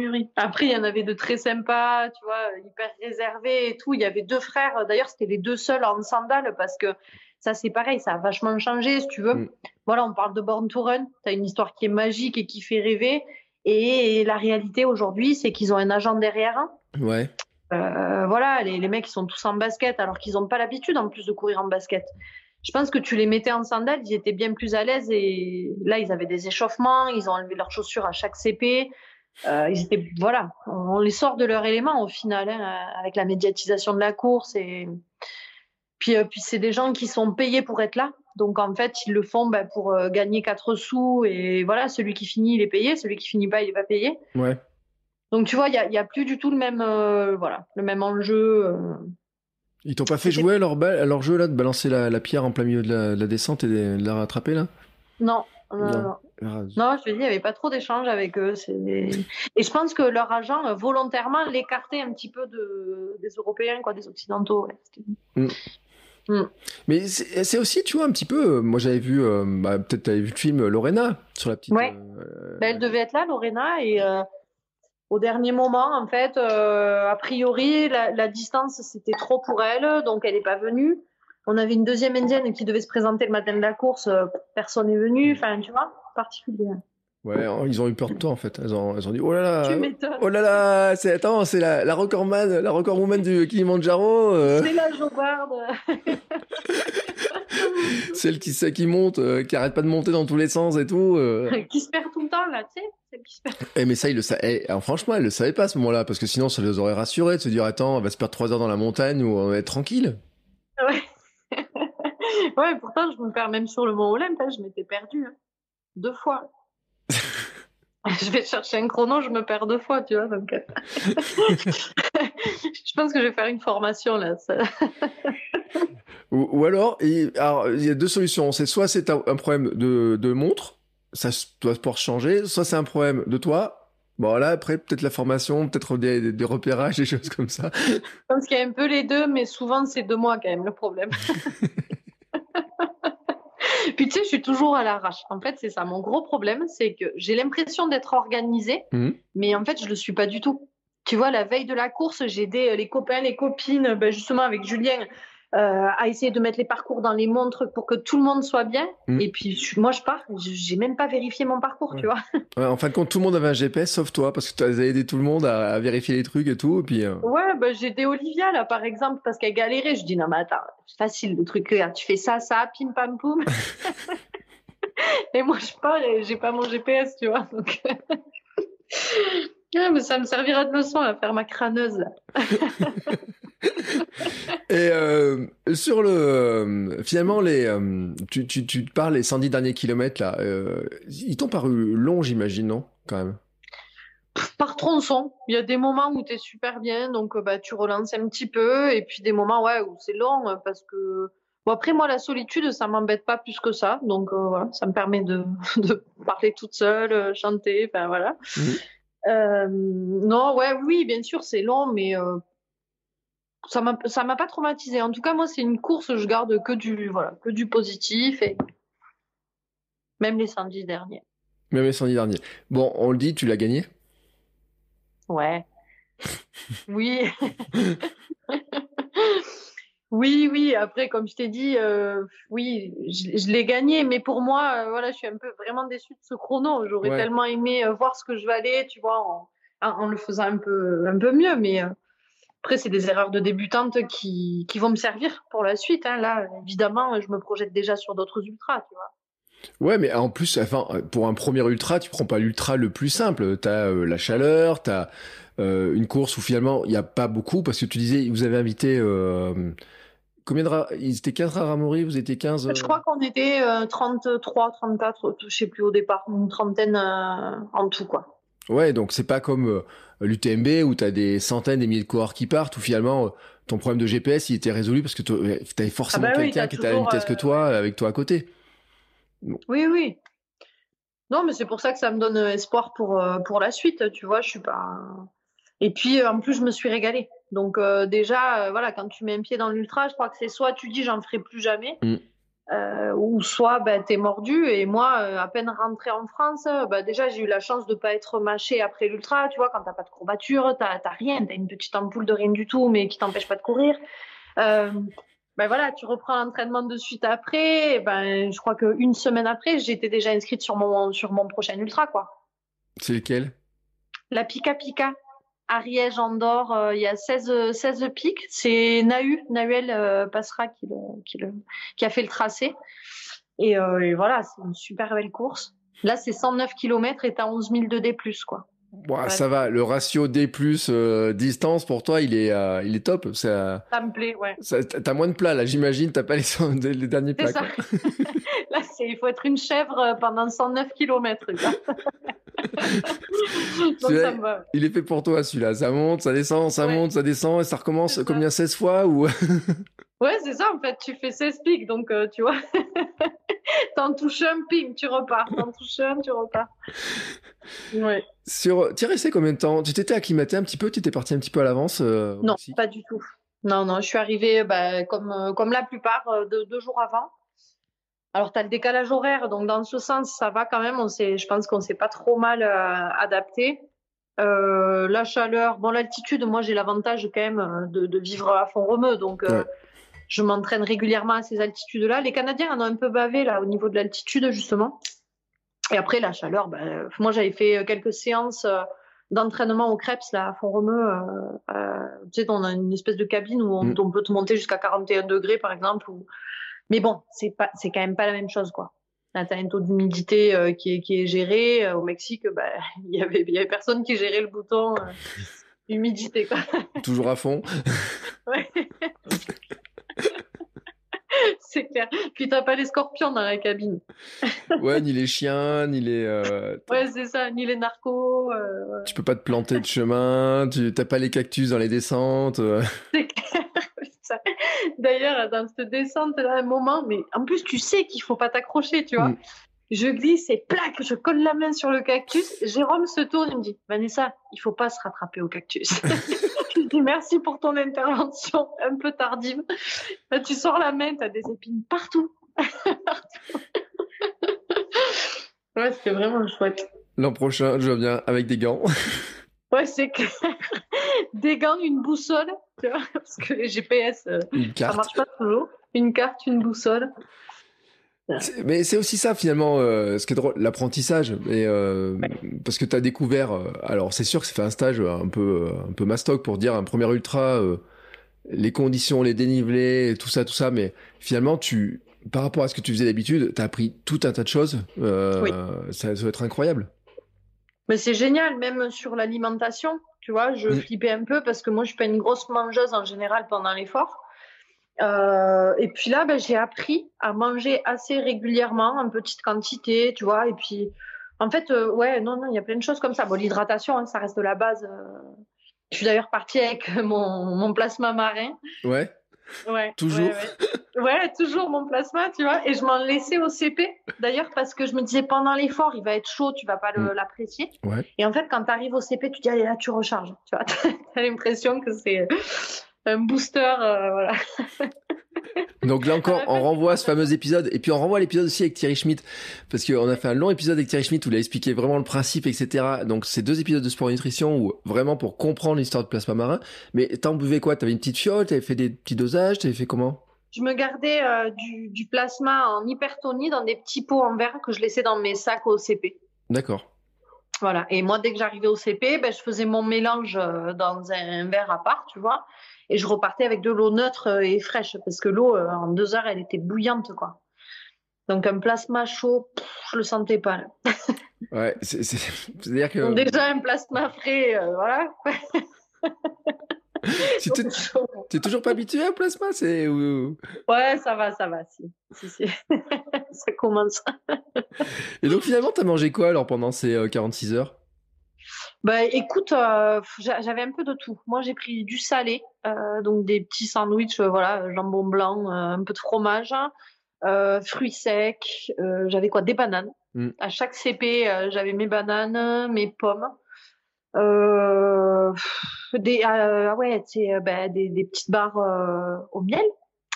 les. Après, il y en avait de très sympas, tu vois, hyper réservés et tout. Il y avait deux frères, d'ailleurs, c'était les deux seuls en sandales parce que ça, c'est pareil, ça a vachement changé, si tu veux. Mm. Voilà, on parle de Born to Run. Tu as une histoire qui est magique et qui fait rêver. Et la réalité aujourd'hui, c'est qu'ils ont un agent derrière. Ouais. Euh, voilà, les, les mecs, ils sont tous en basket alors qu'ils n'ont pas l'habitude en plus de courir en basket. Je pense que tu les mettais en sandales, ils étaient bien plus à l'aise et là, ils avaient des échauffements, ils ont enlevé leurs chaussures à chaque CP. Euh, ils étaient, voilà, on les sort de leur élément au final, hein, avec la médiatisation de la course et puis, euh, puis c'est des gens qui sont payés pour être là. Donc en fait, ils le font bah, pour euh, gagner 4 sous et voilà, celui qui finit, il est payé, celui qui finit pas, il est pas payé. Ouais. Donc tu vois, il y a, a plus du tout le même, euh, voilà, le même enjeu. Euh. Ils t'ont pas fait jouer à leur, ba- leur jeu là de balancer la, la pierre en plein milieu de la, de la descente et de, la rattraper là? Non, non, Non. non. Non, je te dis, il n'y avait pas trop d'échanges avec eux. Et je pense que leur agent euh, volontairement l'écartait un petit peu de... des Européens, quoi, des Occidentaux. Mm. Mm. Mais c'est aussi, tu vois, un petit peu. Moi, j'avais vu, euh, bah, peut-être tu avais vu le film Lorena sur la petite. Ouais. Bah, elle devait être là, Lorena, et au dernier moment, en fait, a priori, la, la distance c'était trop pour elle, donc elle n'est pas venue. On avait une deuxième indienne qui devait se présenter le matin de la course, euh, personne n'est venu, enfin, tu vois, particulier. Ouais, ils ont eu peur de toi en fait. Elles ont, elles ont dit oh là là, oh là là, c'est attends, c'est la, la recordman, la recordwoman du Kilimanjaro. Euh. C'est la jogarde. Celle qui sait qui monte, euh, qui arrête pas de monter dans tous les sens et tout. qui se perd tout le temps là, tu sais. Qui se perd. Eh, mais ça, il le savait. Eh, franchement, elle le savait pas à ce moment-là, parce que sinon, ça les aurait rassurés de se dire attends, on va se perdre trois heures dans la montagne ou on va être tranquille. Ouais. ouais, pourtant, je me perds même sur le Mont Olympe, hein, je m'étais perdue. Hein. Deux fois. je vais chercher un chrono, je me perds deux fois, tu vois. Donc... Euh. je pense que je vais faire une formation là. ou, alors, il y a deux solutions. C'est soit c'est un, problème de, de, montre, ça doit pouvoir changer, soit c'est un problème de toi, Bon, là, après, peut-être la formation, peut-être des, des, repérages, des choses comme ça. Je pense qu'il y a un peu les deux, mais souvent, c'est de moi quand même le problème. Puis tu sais, je suis toujours à l'arrache. En fait, c'est ça. Mon gros problème, c'est que j'ai l'impression d'être organisée, mmh. mais en fait, je le suis pas du tout. Tu vois, la veille de la course, j'ai aidé les copains, les copines, ben, justement avec Julien, euh, à essayer de mettre les parcours dans les montres pour que tout le monde soit bien. Mmh. Et puis moi, je pars, j'ai même pas vérifié mon parcours, tu vois. Ouais, en fin de compte, tout le monde avait un GPS sauf toi, parce que tu as aidé tout le monde à, vérifier les trucs et tout. Et puis, euh, Ouais, bah, j'ai aidé Olivia, là, par exemple, parce qu'elle galérait. Je dis, non, mais attends, c'est facile le truc. Tu fais ça, ça, pim, pam, poum. et moi, je pars et j'ai pas mon GPS, tu vois. Donc... mais ça me servira de leçon à faire ma crâneuse, là. Et euh, sur le euh, finalement les euh, tu, tu, tu parles les 110 derniers kilomètres là, ils t'ont paru longs j'imagine non quand même? Par tronçon, il y a des moments où tu es super bien donc bah tu relances un petit peu et puis des moments ouais où c'est long parce que bon après moi la solitude ça m'embête pas plus que ça donc voilà ça me permet de, de parler toute seule chanter enfin voilà. Mmh. non ouais oui bien sûr c'est long mais ça m'a ça m'a pas traumatisé. En tout cas, moi, c'est une course, je garde que du voilà, que du positif et même les 110 derniers. Même les 110 derniers. Bon, on le dit, tu l'as gagné? Ouais. oui. oui, oui. Après, comme je t'ai dit, euh, oui, je, l'ai gagné, mais pour moi, euh, voilà, je suis un peu vraiment déçue de ce chrono. J'aurais tellement aimé euh, voir ce que je valais, tu vois, en, en, le faisant un peu un peu mieux, mais après, c'est des erreurs de débutante qui, qui, vont me servir pour la suite. Hein. Là, évidemment, je me projette déjà sur d'autres ultras, tu vois. Ouais, mais en plus, enfin, pour un premier ultra, tu prends pas l'ultra le plus simple. Tu as euh, la chaleur, tu as euh, une course où finalement, il n'y a pas beaucoup, parce que tu disais, vous avez invité... Euh, combien de... Ils étaient 15 à Ramori, vous étiez 15 Je crois qu'on était 33, 34, je sais plus au départ, une trentaine en tout, quoi. Ouais, donc c'est pas comme l'UTMB où tu as des centaines, des milliers de coureurs qui partent, où finalement euh, ton problème de GPS il était résolu parce que tu avais forcément ah bah quelqu'un qui était à la même vitesse que euh, toi avec toi à côté. Oui, oui. Non, mais c'est pour ça que ça me donne espoir pour, euh, pour la suite, tu vois, je suis pas... Et puis, en plus, je me suis régalée. Donc, déjà, voilà, quand tu mets un pied dans l'ultra, je crois que c'est soit tu dis j'en ferai plus jamais, mm. Euh, ou soit ben, t'es mordu et moi euh, à peine rentré en France bah, déjà j'ai eu la chance de pas être mâché après l'ultra tu vois quand t'as pas de courbature t'as rien t'as une petite ampoule de rien du tout mais qui t'empêche pas de courir. Euh, ben voilà tu reprends l'entraînement de suite après ben je crois qu'une semaine après j'étais déjà inscrite sur mon sur mon prochain ultra quoi. C'est lequel? La Pika Pika Ariège, Andorre, euh, il y a 16, 16 pics. C'est Nahu, Nahuel euh, Passera qui, qui, qui, a fait le tracé. Et, euh, et voilà, c'est une super belle course. Là, c'est 109 km et t'as 11 000 de D+, quoi. Ça va, le ratio D+, euh, distance, pour toi, il est, il est top. Ça, ça me plaît, ouais. T'as moins de plats, là, j'imagine, t'as pas les, les derniers plats. là, il faut être une chèvre pendant 109 km. Il est fait pour toi celui-là. Ça monte, ça descend, ça monte, ça descend et ça recommence combien 16 fois ou Ouais, c'est ça en fait. Tu fais 16 pics donc euh, tu vois. T'en touches un, ping, tu repars. T'en touches un, tu repars. Ouais. Sur, tu es resté combien de temps? Tu t'étais acclimaté un petit peu Tu étais parti un petit peu à l'avance euh, Non, pas du tout. Non, non, je suis arrivée bah, comme, euh, comme la plupart, euh, deux jours avant. Alors, tu as le décalage horaire, donc dans ce sens, ça va quand même. On je pense qu'on s'est pas trop mal adapté. la chaleur, bon, l'altitude, moi j'ai l'avantage quand même de, vivre à fond romeu, donc je m'entraîne régulièrement à ces altitudes-là. Les Canadiens en ont un peu bavé là au niveau de l'altitude justement. Et après la chaleur, ben, moi j'avais fait quelques séances euh, d'entraînement au Krebs là à Font-Romeu. Euh, euh, tu sais, on a une espèce de cabine où on, mm. peut te monter jusqu'à 41 degrés par exemple. Mais bon, c'est pas, c'est quand même pas la même chose quoi. Là, t'as un taux d'humidité qui, est, qui est géré. au Mexique, ben, il y avait, y avait personne qui gérait le bouton humidité quoi. Toujours à fond. ouais. c'est clair. Puis t'as pas les scorpions dans la cabine. ouais, ni les chiens, ni les. Euh, ouais, c'est ça, ni les narcos. Euh, tu peux pas te planter de chemin, tu t'as pas les cactus dans les descentes. Euh. C'est clair. D'ailleurs, dans cette descente, là, un moment, mais en plus, tu sais qu'il faut pas t'accrocher, tu vois. Mm. Je glisse et plaque, je colle la main sur le cactus. Jérôme se tourne et me dit Vanessa, il faut pas se rattraper au cactus. je dis merci pour ton intervention un peu tardive. tu sors la main, tu as des épines partout. ouais, c'était vraiment chouette. L'an prochain, je viens avec des gants. ouais, c'est clair. Des gants, une boussole, tu vois, parce que les GPS, euh, ça marche pas toujours. Une carte, une boussole. Mais c'est aussi ça finalement, euh, ce qui est drôle, l'apprentissage. Euh, parce que tu as découvert, alors c'est sûr que c'est fait un stage un peu, un peu mastoc pour dire un premier ultra, les conditions, les dénivelés, tout ça, tout ça. Mais finalement, tu, par rapport à ce que tu faisais d'habitude, tu as appris tout un tas de choses. Oui. Ça, doit être incroyable. Mais c'est génial, même sur l'alimentation. Tu vois, je mm. flippais un peu parce que moi, je suis pas une grosse mangeuse en général pendant l'effort. Euh, et puis là, ben, j'ai appris à manger assez régulièrement, en petite quantité, tu vois. Et puis, en fait, euh, ouais, non, non, il y a plein de choses comme ça. Bon, l'hydratation, hein, ça reste de la base. Euh. Je suis d'ailleurs partie avec mon, mon plasma marin. Ouais. Ouais. Toujours. Ouais, toujours mon plasma, tu vois. Et je m'en laissais au CP, d'ailleurs, parce que je me disais pendant l'effort, il va être chaud, tu vas pas mm. l'apprécier. Ouais. Et en fait, quand tu arrives au CP, tu dis, allez, là, tu recharges. Tu vois, as l'impression que c'est un booster, euh, voilà. Donc là encore, on renvoie à ce fameux épisode, et puis on renvoie à l'épisode aussi avec Thierry Schmitt, parce qu'on a fait un long épisode avec Thierry Schmitt où il a expliqué vraiment le principe, etc. Donc c'est deux épisodes de sport et nutrition où vraiment pour comprendre l'histoire du plasma marin. Mais t'en buvais quoi? T'avais une petite fiole? T'avais fait des petits dosages? T'avais fait comment? Je me gardais euh, du, du, plasma en hypertonie dans des petits pots en verre que je laissais dans mes sacs au CP. D'accord. Voilà. Et moi, dès que j'arrivais au CP, ben, je faisais mon mélange euh, dans un verre à part, tu vois et je repartais avec de l'eau neutre euh, et fraîche parce que l'eau euh, en deux heures elle était bouillante quoi. Donc un plasma chaud, je le sentais pas. Là. ouais, c'est-à-dire que Donc, déjà un plasma frais, euh, voilà. tu t'es toujours pas habitué au plasma, c'est Ouais, ça va, ça va, si, si, si. ça commence. et donc finalement, t'as mangé quoi alors pendant ces 46 heures? Bah écoute, euh, j'avais un peu de tout. Moi j'ai pris du salé, euh, donc des petits sandwichs, euh, voilà, jambon blanc, un peu de fromage, fruits secs. j'avais quoi Des bananes. Mm. À chaque CP, j'avais mes bananes, mes pommes. des ah ouais, bah, des, des petites barres au miel.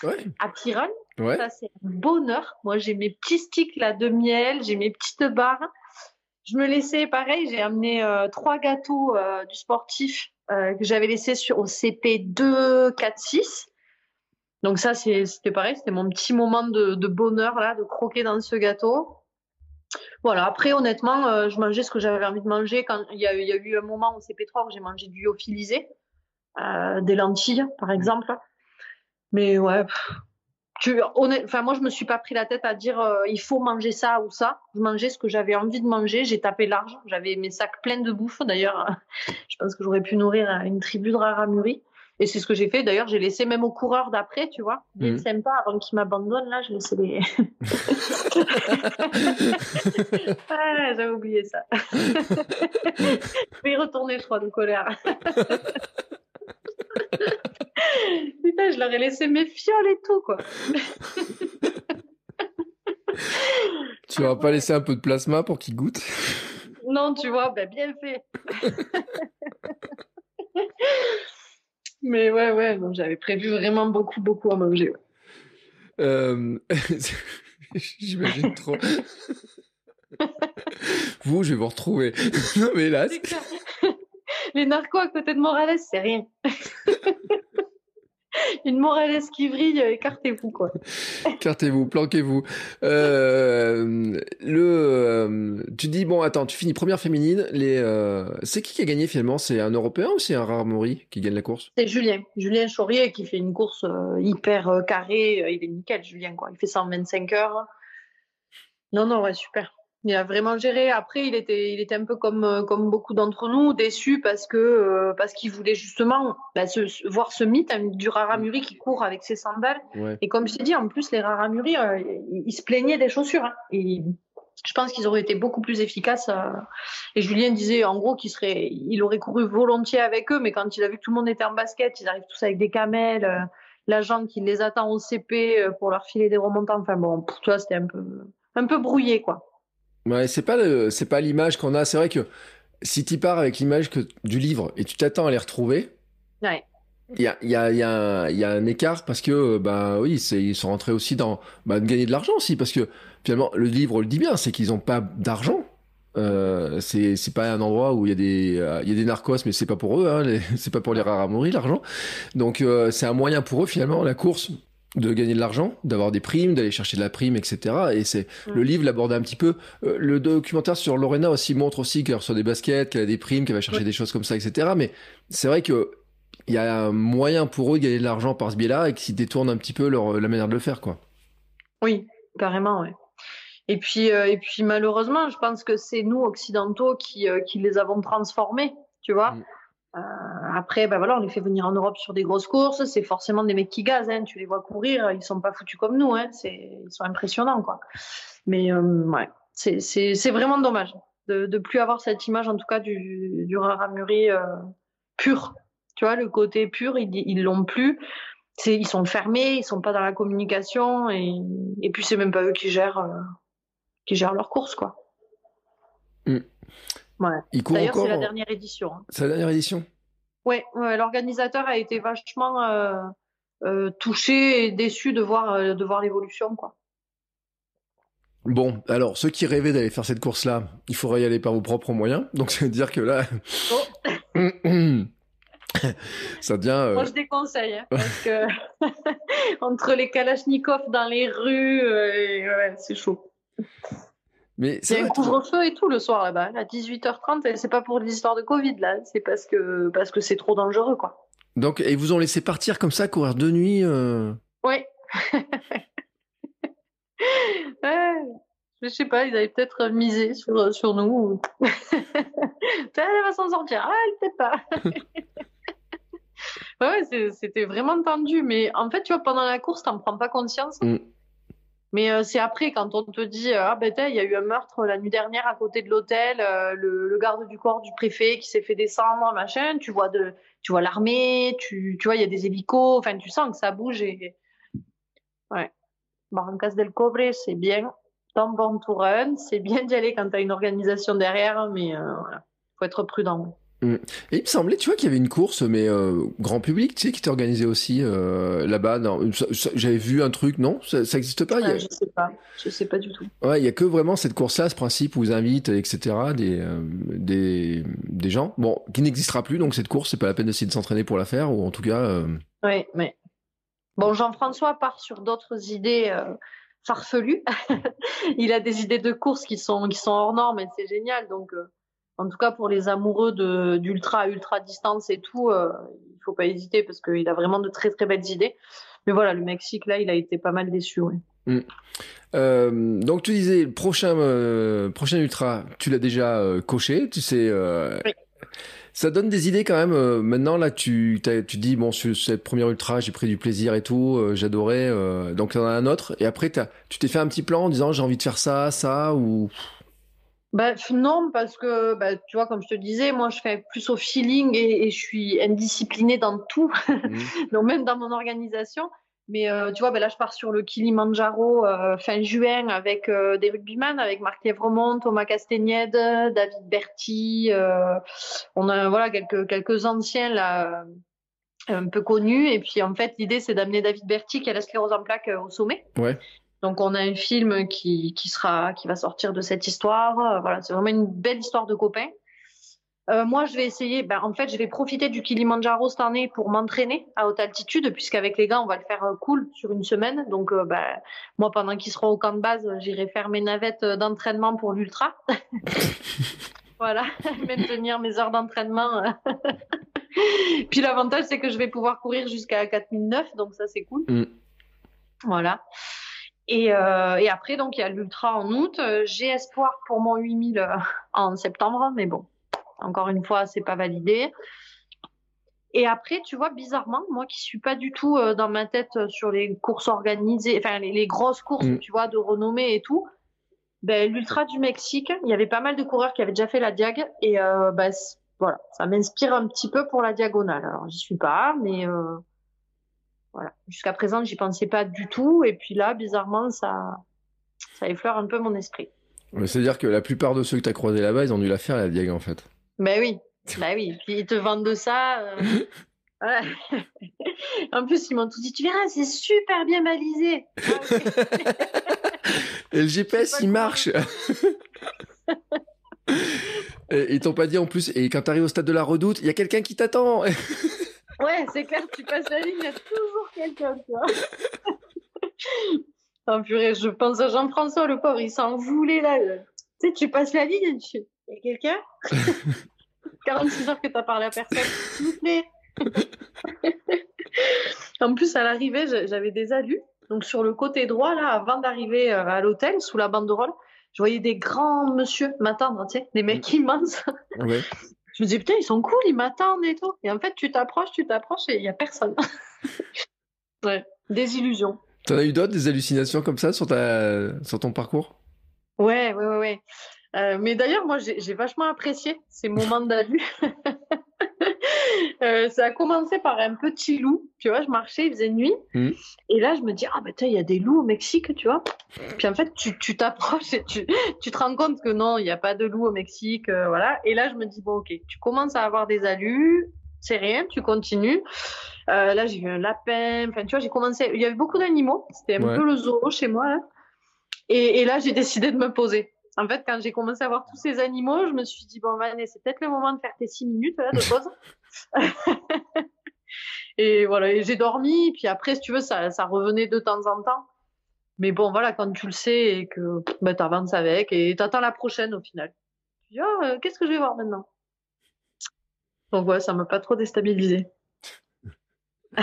Ouais. À Piron. Ouais. Ça c'est un bonheur. Moi j'ai mes petits sticks là de miel, j'ai mes petites barres je me laissais pareil, j'ai amené euh, trois gâteaux euh, du sportif euh, que j'avais laissé au CP 2, 4, 6. Donc ça, c'était pareil, c'était mon petit moment de, bonheur là, de croquer dans ce gâteau. Voilà. Après, honnêtement, je mangeais ce que j'avais envie de manger. Quand il y, a, eu un moment au CP3 où j'ai mangé du lyophilisé, des lentilles, par exemple. Mais ouais, enfin moi je me suis pas pris la tête à dire euh, il faut manger ça ou ça. Je mangeais ce que j'avais envie de manger. J'ai tapé large. J'avais mes sacs pleins de bouffe. D'ailleurs, je pense que j'aurais pu nourrir une tribu de raramuri. Et c'est ce que j'ai fait. D'ailleurs, j'ai laissé même aux coureurs d'après, tu vois, bien mmh. sympa avant qu'ils m'abandonnent. Là, je laissais les. ah, j'avais oublié ça. je vais y retourner, je crois, de colère. Putain, je leur ai laissé mes fioles et tout, quoi. tu n'auras pas laissé un peu de plasma pour qu'il goûte Non, tu vois, ben, bien fait. Mais ouais, ouais, j'avais prévu vraiment beaucoup, beaucoup à manger. Euh, j'imagine trop. vous, je vais vous retrouver. non, mais là. Les narcos à côté de Morales, c'est rien. Une Morales qui brille, écartez-vous, quoi. écartez-vous, planquez-vous. Euh, le, euh, tu dis, bon, attends, tu finis première féminine. Les, euh, c'est qui qui a gagné finalement? C'est un Européen ou c'est un rare Mori qui gagne la course? C'est Julien. Julien Chaurier qui fait une course hyper carrée. Il est nickel, Julien, quoi. Il fait 125 heures. Non, non, ouais, super. Il a vraiment géré. Après, il était, il était un peu comme, euh, comme beaucoup d'entre nous, déçu parce que euh, parce qu'il voulait justement bah, voir ce mythe hein, du Raramuri qui court avec ses sandales. Et comme je t'ai dit, en plus, les Raramuri, euh, ils, se plaignaient des chaussures. Hein. Et je pense qu'ils auraient été beaucoup plus efficaces. Et Julien disait en gros qu'il serait, il aurait couru volontiers avec eux, mais quand il a vu que tout le monde était en basket, ils arrivent tous avec des camels, l'agent qui les attend au CP pour leur filer des remontants. Enfin bon, pour toi, c'était un peu un peu brouillé, quoi. Ouais, c'est pas le, c'est pas l'image qu'on a. C'est vrai que si tu pars avec l'image que du livre et tu t'attends à les retrouver, ouais. Il y a, y, a, y, a, y a un écart parce que bah oui c'est ils sont rentrés aussi dans bah, de gagner de l'argent aussi parce que finalement le livre le dit bien c'est qu'ils ont pas d'argent euh, c'est c'est pas un endroit où il y a des euh, y a des narcos mais c'est pas pour eux hein, c'est pas pour les rares à mourir l'argent donc euh, c'est un moyen pour eux finalement la course de gagner de l'argent, d'avoir des primes, d'aller chercher de la prime, etc. Et c'est le livre l'aborde un petit peu. Euh, le documentaire sur Lorena aussi montre aussi qu'elle reçoit des baskets, qu'elle a des primes, qu'elle va chercher des choses comme ça, etc. Mais c'est vrai que il y a un moyen pour eux de gagner de l'argent par ce biais-là et qu'ils détournent un petit peu leur, la manière de le faire, quoi. Oui, carrément, ouais. Et puis, euh, et puis malheureusement, je pense que c'est nous occidentaux qui, euh, qui les avons transformés, tu vois. Mm. Euh, après, ben voilà, on les fait venir en Europe sur des grosses courses. C'est forcément des mecs qui gazent. Hein. Tu les vois courir, ils sont pas foutus comme nous. Hein. Ils sont impressionnants, quoi. Mais euh, ouais, c'est, vraiment dommage de, de plus avoir cette image, en tout cas, du, du Raramuri euh, pur. Tu vois, le côté pur, ils, ils l'ont plus. Ils sont fermés, ils sont pas dans la communication et, et puis c'est même pas eux qui gèrent, qui gèrent leurs courses, quoi. D'ailleurs, c'est la dernière édition. Hein. C'est la dernière édition? Oui, ouais, l'organisateur a été vachement euh, euh, touché et déçu de voir, euh, de voir l'évolution. quoi. Bon, alors, ceux qui rêvaient d'aller faire cette course-là, il faudrait y aller par vos propres moyens. Donc, ça veut dire que là... Oh. ça devient... Moi, je déconseille, hein, parce que entre les kalachnikovs dans les rues, c'est chaud. Mais c'est un couvre-feu et tout le soir là-bas, à 18h30. C'est pas pour l'histoire de Covid là, c'est parce que parce que c'est trop dangereux quoi. Donc et vous ont laissé partir comme ça, courir de nuit. Euh... Oui. ouais. Je sais pas, ils avaient peut-être misé sur, sur nous. elle va s'en sortir. Ah, elle peut pas. ouais, c'était vraiment tendu. Mais en fait, tu vois, pendant la course, t'en prends pas conscience. Mm. Mais euh, c'est après quand on te dit ah ben il y a eu un meurtre la nuit dernière à côté de l'hôtel, euh, le, garde du corps du préfet qui s'est fait descendre, machin. Tu vois de, tu vois l'armée, tu, tu vois il y a des hélicos, enfin tu sens que ça bouge et ouais. Barrancas del Cobre c'est bien, dans bon tour c'est bien d'y aller quand t'as une organisation derrière, mais euh, voilà, faut être prudent. Mm. Et il me semblait, tu vois, qu'il y avait une course, mais euh, grand public, tu sais, qui était organisée aussi euh, là-bas. J'avais vu un truc, non? Ça n'existe pas? Je sais pas, je sais pas du tout. Ouais, il y a que vraiment cette course-là, ce principe où vous invite, etc., des, euh, des, des gens, bon, qui n'existera plus, donc cette course, c'est pas la peine d'essayer de s'entraîner pour la faire, ou en tout cas... Oui, mais... Bon, Jean-François part sur d'autres idées farfelues. il a des idées de course qui sont, qui sont hors normes, et c'est génial, donc en tout cas pour les amoureux d'ultra ultra distance et tout, euh, il faut pas hésiter parce qu'il a vraiment de très très belles idées. Mais voilà, le Mexique là, il a été pas mal déçu. Mm. Euh, donc tu disais le prochain euh, prochain ultra, tu l'as déjà euh, coché, tu sais. Oui. Ça donne des idées quand même. maintenant là, tu tu dis bon sur cette première ultra, j'ai pris du plaisir et tout, j'adorais. donc il y en a un autre. Et après, tu t'es fait un petit plan en disant j'ai envie de faire ça, ça ou bah, non, parce que bah, tu vois, comme je te disais, moi je fais plus au feeling et, je suis indisciplinée dans tout, mmh. donc même dans mon organisation. Mais euh, tu vois, ben là, je pars sur le Kilimanjaro euh, fin juin avec euh, des rugbyman, avec Marc Lièvremont, Thomas Castagnède, David Berti. on a voilà quelques quelques anciens là, un peu connus. Et puis en fait, l'idée c'est d'amener David Berti qui a la sclérose en plaques au sommet. Ouais. Donc on a un film qui qui sera qui va sortir de cette histoire. Voilà, c'est vraiment une belle histoire de copains. Euh, moi, je vais essayer. Ben, en fait, je vais profiter du Kilimanjaro cette année pour m'entraîner à haute altitude, puisqu'avec les gars, on va le faire euh, cool sur une semaine. Donc, euh, ben, moi, pendant qu'ils seront au camp de base, j'irai faire mes navettes d'entraînement pour l'ultra. voilà, maintenir mes heures d'entraînement. Puis l'avantage, c'est que je vais pouvoir courir jusqu'à 4009, donc ça, c'est cool. Mm. Voilà. Et, et, après, donc, il y a l'ultra en août. J'ai espoir pour mon 8000 en septembre, mais bon, encore une fois, c'est pas validé. Et après, tu vois, bizarrement, moi qui suis pas du tout euh, dans ma tête euh, sur les courses organisées, enfin les, grosses courses, mm. tu vois, de renommée et tout, ben, l'Ultra du Mexique, il y avait pas mal de coureurs qui avaient déjà fait la diag et euh, ben, voilà, ça m'inspire un petit peu pour la diagonale. Alors j'y suis pas, mais voilà, jusqu'à présent j'y pensais pas du tout et puis là, bizarrement, ça, ça effleure un peu mon esprit. C'est-à-dire que la plupart de ceux que tu as croisés là-bas, ils ont dû la faire la diag en fait. Ben oui, bah oui. Puis ils te vendent de ça. Euh, en plus, ils m'ont tout dit. Tu verras, c'est super bien balisé. Ah, et le GPS, il marche. et ils t'ont pas dit en plus. Et quand tu arrives au stade de la Redoute, il y a quelqu'un qui t'attend. Ouais, c'est clair. Tu passes la ligne, il y a toujours quelqu'un. Tu vois. oh, purée, je pense à Jean-François, le pauvre, il s'en voulait là. Tu sais, tu passes la ligne et tu il y a quelqu'un? 46 heures que tu as parlé à personne, s'il vous plaît. en plus, à l'arrivée, j'avais des alus. Donc, sur le côté droit, là, avant d'arriver euh, à l'hôtel, sous la banderole, je voyais des grands monsieur m'attendre, tu sais, des mecs immenses. Je me disais, putain, ils sont cool, ils m'attendent et tout. Et en fait, tu t'approches, tu t'approches et il n'y a personne. ouais, des illusions. T'en as eu d'autres, des hallucinations comme ça sur, ta... sur ton parcours? Ouais, ouais, ouais, ouais. Euh, mais d'ailleurs, moi, j'ai vachement apprécié ces moments d'alu. euh, ça a commencé par un petit loup, tu vois, je marchais, il faisait nuit, mmh. et là, je me dis, ah ben, il y a des loups au Mexique, tu vois. Puis en fait, tu t'approches et tu, tu, te rends compte que non, il n'y a pas de loups au Mexique, euh, voilà. Et là, je me dis, bon, ok, tu commences à avoir des alus, c'est rien, tu continues. Euh, là, j'ai vu un lapin, enfin, tu vois, j'ai commencé, il y avait beaucoup d'animaux, c'était un peu le zoo chez moi, là. Et, et là, j'ai décidé de me poser en fait, quand j'ai commencé à voir tous ces animaux, je me suis dit, bon, Vanessa, c'est peut-être le moment de faire tes six minutes là, de pause. et voilà, j'ai dormi. Puis après, si tu veux, ça, ça revenait de temps en temps. Mais bon, voilà, quand tu le sais et que bah, tu avances avec et tu attends la prochaine au final. Tu dis, oh, qu'est-ce que je vais voir maintenant? Donc, ouais, ça m'a pas trop déstabilisé.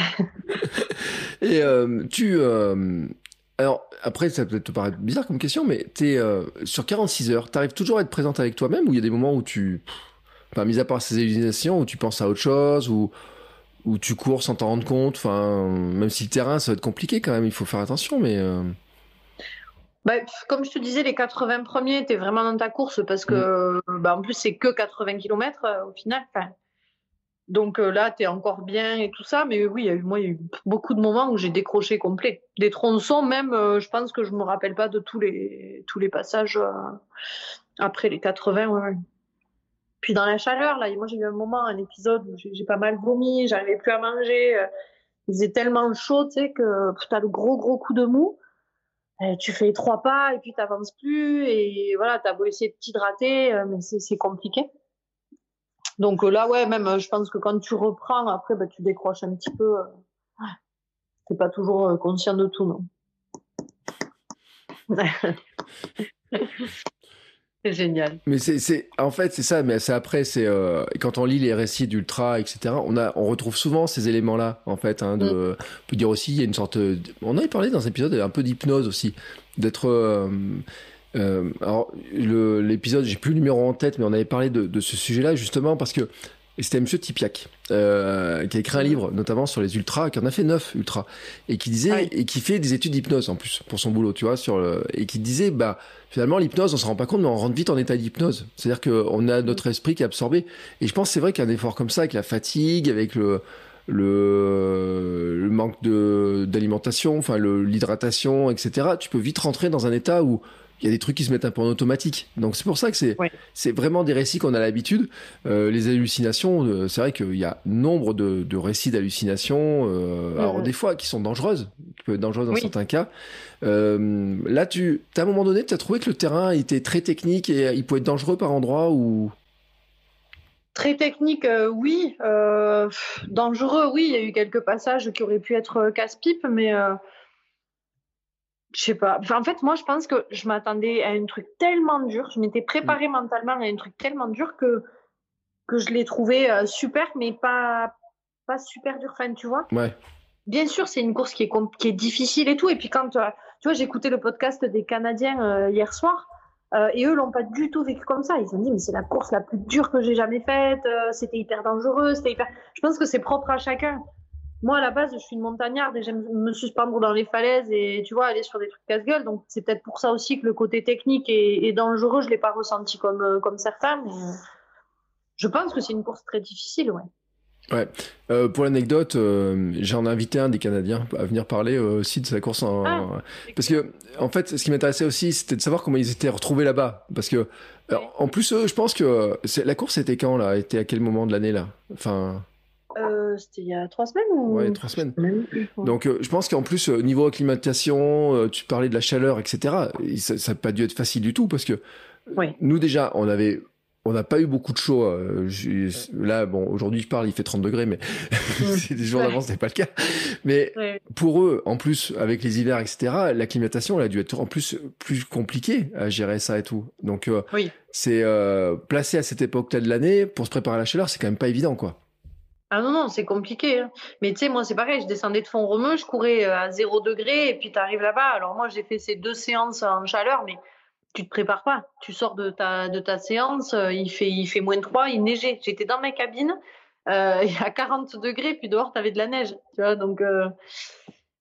et euh, tu, euh, alors, après, ça peut te paraître bizarre comme question, mais t'es euh, sur 46 heures, t'arrives toujours à être présente avec toi-même ou il y a des moments où tu, enfin, mis à part ces éliminations, où tu penses à autre chose, ou où tu cours sans t'en rendre compte, enfin, même si le terrain, ça va être compliqué quand même, il faut faire attention, mais... Euh... Bah, comme je te disais, les 80 premiers, t'es vraiment dans ta course parce que, mm. bah, en plus, c'est que 80 km euh, au final. Enfin, donc euh, là, tu es encore bien et tout ça. Mais oui, y a moi, il y a eu beaucoup de moments où j'ai décroché complet. Des tronçons, même, euh, je pense que je me rappelle pas de tous les, passages euh, après les 80. Ouais. Puis dans la chaleur, là, moi, j'ai eu un moment, un épisode où j'ai pas mal vomi, j'arrivais plus à manger. il faisait tellement chaud, tu sais, que tu le gros, gros coup de mou. Tu fais trois pas et puis tu n'avances plus. Et voilà, tu as beau essayer de t'hydrater, mais c'est compliqué. Donc euh, là, ouais, même, euh, je pense que quand tu reprends, après, bah, tu décroches un petit peu. Euh, t'es pas toujours conscient de tout, non. c'est génial. Mais c'est, en fait, c'est ça. Mais c'est après, c'est quand on lit les récits d'ultra, etc. On a, on retrouve souvent ces éléments-là, en fait. Hein, de, mm. On peut dire aussi, il y a une sorte. De, on avait parlé dans un épisode un peu d'hypnose aussi, d'être euh, alors, l'épisode, j'ai plus le numéro en tête, mais on avait parlé de, de ce sujet-là justement parce que c'était Monsieur Tipiak euh, qui a écrit un livre, notamment sur les ultras, qui en a fait neuf ultras, et qui disait et qui fait des études d'hypnose en plus pour son boulot, tu vois, sur le, et qui disait bah finalement l'hypnose, on se rend pas compte, mais on rentre vite en état d'hypnose. C'est-à-dire qu'on a notre esprit qui est absorbé. Et je pense c'est vrai qu'un effort comme ça, avec la fatigue, avec le le, le manque de d'alimentation, enfin l'hydratation, etc. Tu peux vite rentrer dans un état où il y a des trucs qui se mettent un peu en automatique. Donc c'est pour ça que c'est c'est vraiment des récits qu'on a l'habitude. Euh, les hallucinations, euh, c'est vrai qu'il y a nombre de, de récits d'hallucinations. Euh, alors des fois qui sont dangereuses, qui peuvent être dangereuses dans certains cas. Là, tu, à un moment donné, tu as trouvé que le terrain était très technique et il pouvait être dangereux par endroit ou? Très technique, oui. dangereux, oui. Il y a eu quelques passages qui auraient pu être casse-pipe, mais je sais pas. en fait, moi, je pense que je m'attendais à un truc tellement dur. Je m'étais préparée mentalement à un truc tellement dur que, que je l'ai trouvé euh, super, mais pas, pas super dur. Enfin, tu vois? Ouais. Bien sûr, c'est une course qui est, qui est difficile et tout. Et puis, quand euh, tu vois, écouté le podcast des Canadiens euh, hier soir. et eux l'ont pas du tout vécu comme ça. Ils ont dit mais c'est la course la plus dure que j'ai jamais faite. c'était hyper dangereux. C'était hyper. Je pense que c'est propre à chacun moi, à la base, je suis une montagnarde et j'aime me suspendre dans les falaises et, tu vois, aller sur des trucs casse-gueule. Donc, c'est peut-être pour ça aussi que le côté technique et, dangereux, je l'ai pas ressenti comme, euh, comme certains. Mais je pense que c'est une course très difficile, ouais. Ouais. Euh, pour l'anecdote, euh, j'en ai invité un des Canadiens à venir parler aussi de sa course en... Ah, parce que en fait, ce qui m'intéressait aussi, c'était de savoir comment ils étaient retrouvés là-bas. Parce que en plus, je pense que la course était quand là? Était à quel moment de l'année là? Enfin. Euh, c'était il y a trois semaines ou... Ouais, trois semaines. Donc, euh, je pense qu'en plus, euh, niveau acclimatation, tu parlais de la chaleur, etc. Ça n'a pas dû être facile du tout parce que nous, déjà, on avait. On n'a pas eu beaucoup de chaud. là, bon, aujourd'hui, je parle, il fait 30 degrés, mais c'est des jours d'avance, c'était pas le cas. Mais pour eux, en plus, avec les hivers, etc., l'acclimatation, elle a dû être en plus plus compliquée à gérer ça et tout. Donc, c'est placé à cette époque-là de l'année pour se préparer à la chaleur, c'est quand même pas évident, quoi. Ah non, non, c'est compliqué. Hein. Mais tu sais, moi, c'est pareil, je descendais de fond romeu, je courais euh, à 0 degré, et puis tu arrives là-bas. Alors moi, j'ai fait ces deux séances en chaleur, mais tu te prépares pas. Tu sors de ta, de ta séance, euh, il fait, il fait moins 3, il neigeait. J'étais dans ma cabine, euh, a 40 degrés, puis dehors, tu avais de la neige. Tu vois, donc,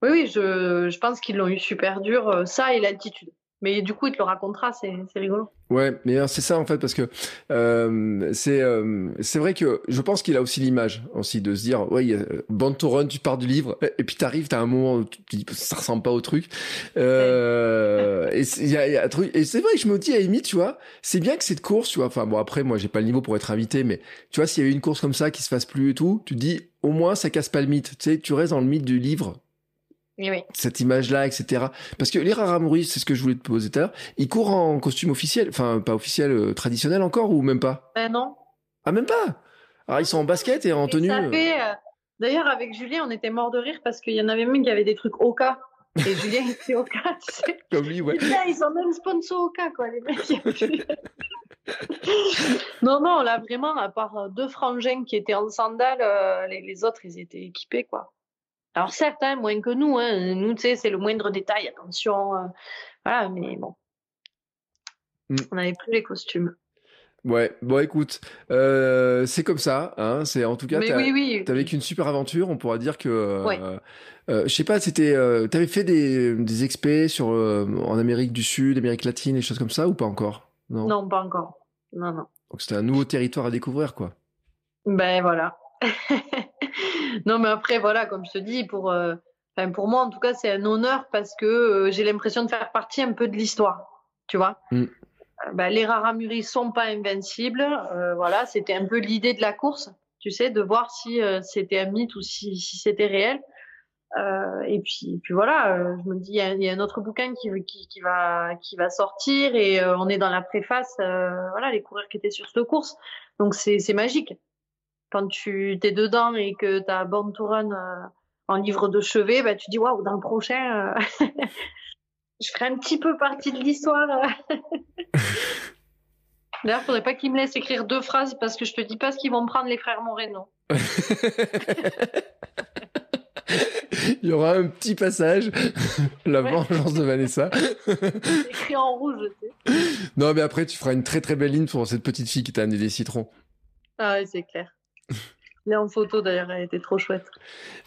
oui, oui, je pense qu'ils l'ont eu super dur, ça et l'altitude. Mais du coup, il te le racontera, c'est rigolo. Ouais, mais c'est ça en fait parce que euh, c'est euh, c'est vrai que je pense qu'il a aussi l'image aussi de se dire ouais Band to Run tu pars du livre et puis t'arrives t'as un moment où tu dis ça ressemble pas au truc. Euh, et il y a, y a, un truc et c'est vrai que je me dis à limite tu vois c'est bien que cette course tu vois enfin bon après moi j'ai pas le niveau pour être invité mais tu vois s'il y avait une course comme ça qui se fasse plus et tout tu te dis au moins ça casse pas le mythe. Tu sais tu restes dans le mythe du livre cette image-là, etc. Parce que les Raramuri, c'est ce que je voulais te poser tout à l'heure, ils courent en costume officiel, enfin pas officiel, euh, traditionnel encore ou même pas? Ben non. Ah même pas? Alors ils sont en basket et en tenue. Euh. Euh, d'ailleurs avec Julien, on était mort de rire parce qu'il y en avait même qui avaient des trucs Oka. Et Julien était Oka, tu sais. Comme lui, ouais. ils sont même sponsors Oka, quoi, les mecs. non, non, là vraiment, à part deux frangins qui étaient en sandales, les, les autres, ils étaient équipés, quoi. Alors certes, hein, moins que nous, hein, nous, tu sais, c'est le moindre détail, attention, euh, voilà, mais bon, mm. on n'avait plus les costumes. Ouais, bon écoute, euh, c'est comme ça, hein, c'est en tout cas, t'as oui, oui. vécu une super aventure, on pourra dire que, euh, euh, je sais pas, c'était, t'avais fait des, des expés sur, en Amérique du Sud, Amérique latine, des choses comme ça ou pas encore? Non, non pas encore, non, non. Donc c'était un nouveau territoire à découvrir, quoi. Ben voilà. non, mais après, voilà, comme je te dis, pour, euh, pour moi, en tout cas, c'est un honneur parce que euh, j'ai l'impression de faire partie un peu de l'histoire. Tu vois mm. euh, bah, Les Raramuri sont pas invincibles. voilà, c'était un peu l'idée de la course, tu sais, de voir si c'était un mythe ou si, si c'était réel. et puis, puis voilà, je me dis, il y, a un autre bouquin qui, qui, qui, va, qui va sortir et on est dans la préface, voilà, les coureurs qui étaient sur cette course. Donc c'est magique quand tu es dedans et que tu as Born to Run euh, en livre de chevet, bah, tu dis waouh, dans le prochain, euh, je ferai un petit peu partie de l'histoire. D'ailleurs, faudrait pas qu'ils me laissent écrire deux phrases parce que je te dis pas ce qu'ils vont prendre les frères Moreno. Il y aura un petit passage, la vengeance de Vanessa. écrit en rouge, je sais. Non, mais après, tu feras une très très belle ligne pour cette petite fille qui t'a amené des citrons. Ah ouais, c'est clair. Elle en photo d'ailleurs, elle était trop chouette.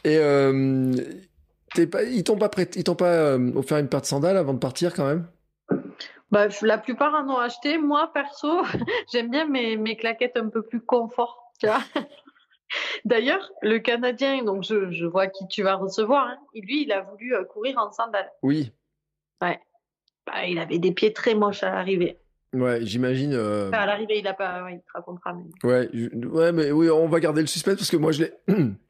Et euh, pas, ils t'ont pas prêt, ils t'ont pas euh, offert une paire de sandales avant de partir quand même? Bah, la plupart en ont acheté. Moi perso, j'aime bien mes, mes claquettes un peu plus confort. Tu vois D'ailleurs, le Canadien, donc je, je, vois qui tu vas recevoir, hein, lui, il a voulu euh, courir en sandales. Oui. Ouais. Bah, il avait des pieds très moches à l'arrivée. Ouais, j'imagine. Euh... Enfin, à l'arrivée, il a pas. Ouais, il te racontera. Mais... Ouais, ouais, mais oui, on va garder le suspense parce que moi, je l'ai.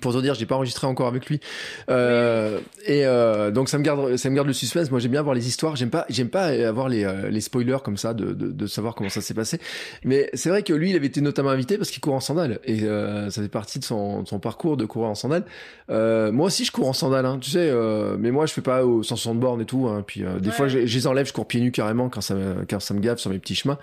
pour te dire, j'ai pas enregistré encore avec lui. Euh, et euh, donc ça me garde, ça me garde le suspense. Moi, j'aime bien voir les histoires. J'aime pas, j'aime pas avoir les, euh, les spoilers comme ça de, de, de savoir comment ça s'est passé. Mais c'est vrai que lui, il avait été notamment invité parce qu'il court en sandales et euh, ça fait partie de son, de son parcours de courir en sandales. Moi aussi, je cours en sandales, hein, tu sais. Mais moi, je fais pas au 160 bornes et tout. Hein, puis des ouais. fois, je, je, les enlève, je cours pieds nus carrément quand ça, me, quand ça me gave sur mes petits chemins.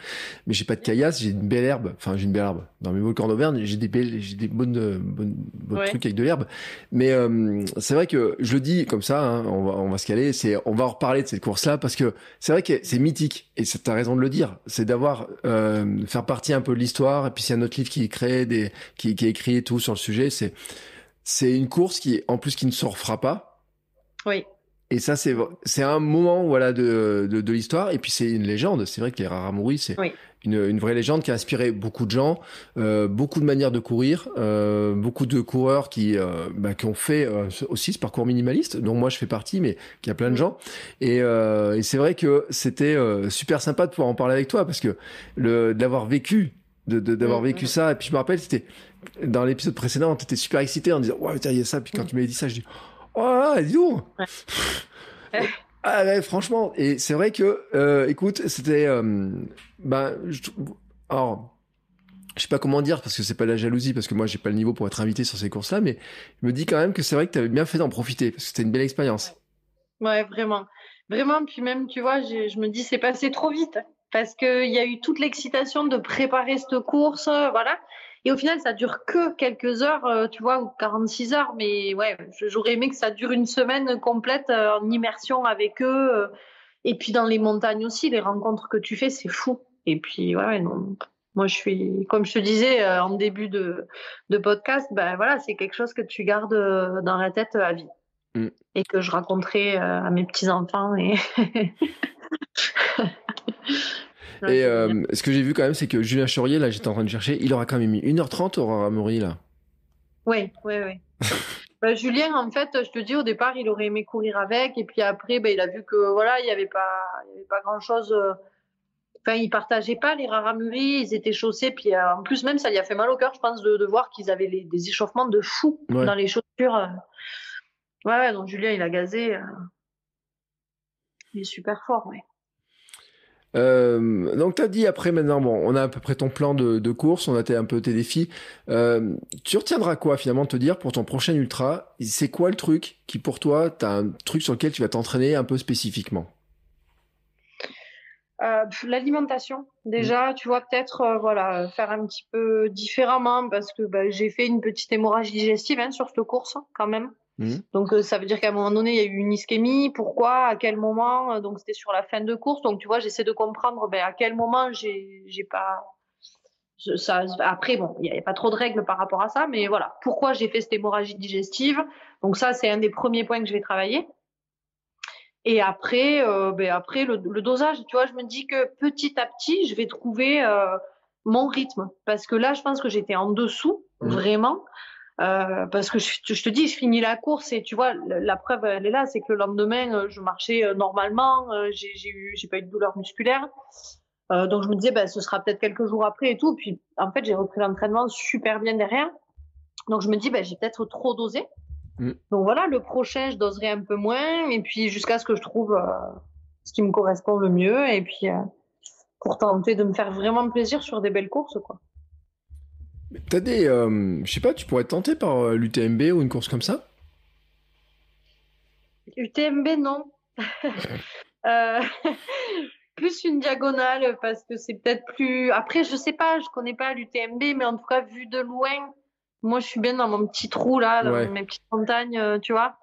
Mais j'ai pas de caillasse, j'ai une belle herbe. Enfin, j'ai une belle herbe. Dans mes volcans d'Auvergne, j'ai des belles, j'ai des bonnes, bonnes, bonnes ouais. trucs avec de l'herbe. Mais euh, c'est vrai que je le dis comme ça, hein, on, va, on va se caler, c'est, on va en reparler de cette course-là parce que c'est vrai que c'est mythique et tu as raison de le dire. C'est d'avoir euh, faire partie un peu de l'histoire et puis s'il y a notre livre qui est créé, des, qui, qui est écrit et tout sur le sujet, c'est c'est une course qui en plus qui ne se refera pas. Oui. Et ça, c'est c'est un moment voilà de de, de l'histoire. Et puis c'est une légende. C'est vrai que les Raramuri, c'est oui. Une, une vraie légende qui a inspiré beaucoup de gens, euh, beaucoup de manières de courir, euh, beaucoup de coureurs qui euh, bah, qui ont fait euh, aussi ce parcours minimaliste, dont moi je fais partie, mais qui a plein de gens. Et, euh, et c'est vrai que c'était euh, super sympa de pouvoir en parler avec toi parce que le d'avoir vécu de d'avoir vécu ça. Et puis je me rappelle c'était dans l'épisode précédent t'étais super excité en disant ouais il y a ça. Puis quand tu m'avais dit ça je dis Oh, dis donc. Ouais. Ah ouais, franchement. Et c'est vrai que, euh, écoute, c'était, euh, ben, je, alors, sais pas comment dire parce que c'est pas la jalousie parce que moi j'ai pas le niveau pour être invité sur ces courses-là, mais je me dis quand même que c'est vrai que tu avais bien fait d'en profiter parce que c'était une belle expérience. Ouais, vraiment, vraiment. Puis même, tu vois, je me dis c'est passé trop vite parce que il y a eu toute l'excitation de préparer cette course, voilà. Et au final, ça dure que quelques heures, euh, tu vois, ou 46 heures. Mais ouais, j'aurais aimé que ça dure une semaine complète euh, en immersion avec eux. Euh, et puis dans les montagnes aussi, les rencontres que tu fais, c'est fou. Et puis ouais, non. Moi, je suis, comme je te disais en début de, de podcast, ben voilà, c'est quelque chose que tu gardes dans la tête à vie. Mm. Et que je raconterai à mes petits-enfants. Et... Et euh, ce que j'ai vu quand même, c'est que Julien Chaurier, là, j'étais en train de chercher, il aura quand même mis 1h30 au Raramuri, là. Oui, oui, oui. bah, Julien, en fait, je te dis, au départ, il aurait aimé courir avec, et puis après, bah, il a vu que voilà, il n'y avait pas, il y avait pas grand chose. Enfin, ils partageaient pas les Raramuri, ils étaient chaussés, puis euh, en plus, même, ça lui a fait mal au cœur, je pense, de, de voir qu'ils avaient les, des échauffements de fou Ouais. dans les chaussures. Ouais, ouais, donc Julien, il a gazé. euh, Il est super fort, ouais. Euh, donc t'as dit après maintenant bon on a à peu près ton plan de, de course on a un peu tes défis. Euh, tu retiendras quoi finalement te dire pour ton prochain ultra? C'est quoi le truc qui pour toi t'as un truc sur lequel tu vas t'entraîner un peu spécifiquement? Euh, L'alimentation, déjà, tu vois, peut-être euh, voilà, faire un petit peu différemment parce que bah, j'ai fait une petite hémorragie digestive hein, sur cette course quand même. Mhm. Donc euh, ça veut dire qu'à un moment donné, il y a eu une ischémie. Pourquoi? À quel moment? Euh, Donc c'était sur la fin de course. Donc tu vois, j'essaie de comprendre ben, à quel moment j'ai pas. Ça, après, bon, il n'y a, pas trop de règles par rapport à ça, mais voilà. Pourquoi j'ai fait cette hémorragie digestive? Donc ça, c'est un des premiers points que je vais travailler. Et après, euh, ben après le, le dosage, tu vois, je me dis que petit à petit, je vais trouver euh, mon rythme. Parce que là, je pense que j'étais en dessous, Mhm. vraiment. Euh, parce que je, je te dis, je finis la course et tu vois, la, la preuve, elle est là, c'est que le lendemain, euh, je marchais euh, normalement, j'ai j'ai eu, j'ai pas eu de douleur musculaire. Euh, donc je me disais, ben, ce sera peut-être quelques jours après et tout. Puis en fait, j'ai repris l'entraînement super bien derrière. Donc je me dis, ben, j'ai peut-être trop dosé. Mm. Donc voilà, le prochain, je doserai un peu moins, et puis jusqu'à ce que je trouve euh, ce qui me correspond le mieux, et puis pour tenter de me faire vraiment plaisir sur des belles courses, quoi. T'as des euh, je sais pas tu pourrais être tenté par euh, l'UTMB ou une course comme ça? UTMB, non. Euh, plus une diagonale, parce que c'est peut-être plus... Après, je sais pas, je connais pas l'UTMB, mais en tout cas, vu de loin, moi, je suis bien dans mon petit trou, là, dans Ouais. mes petites montagnes, euh, tu vois.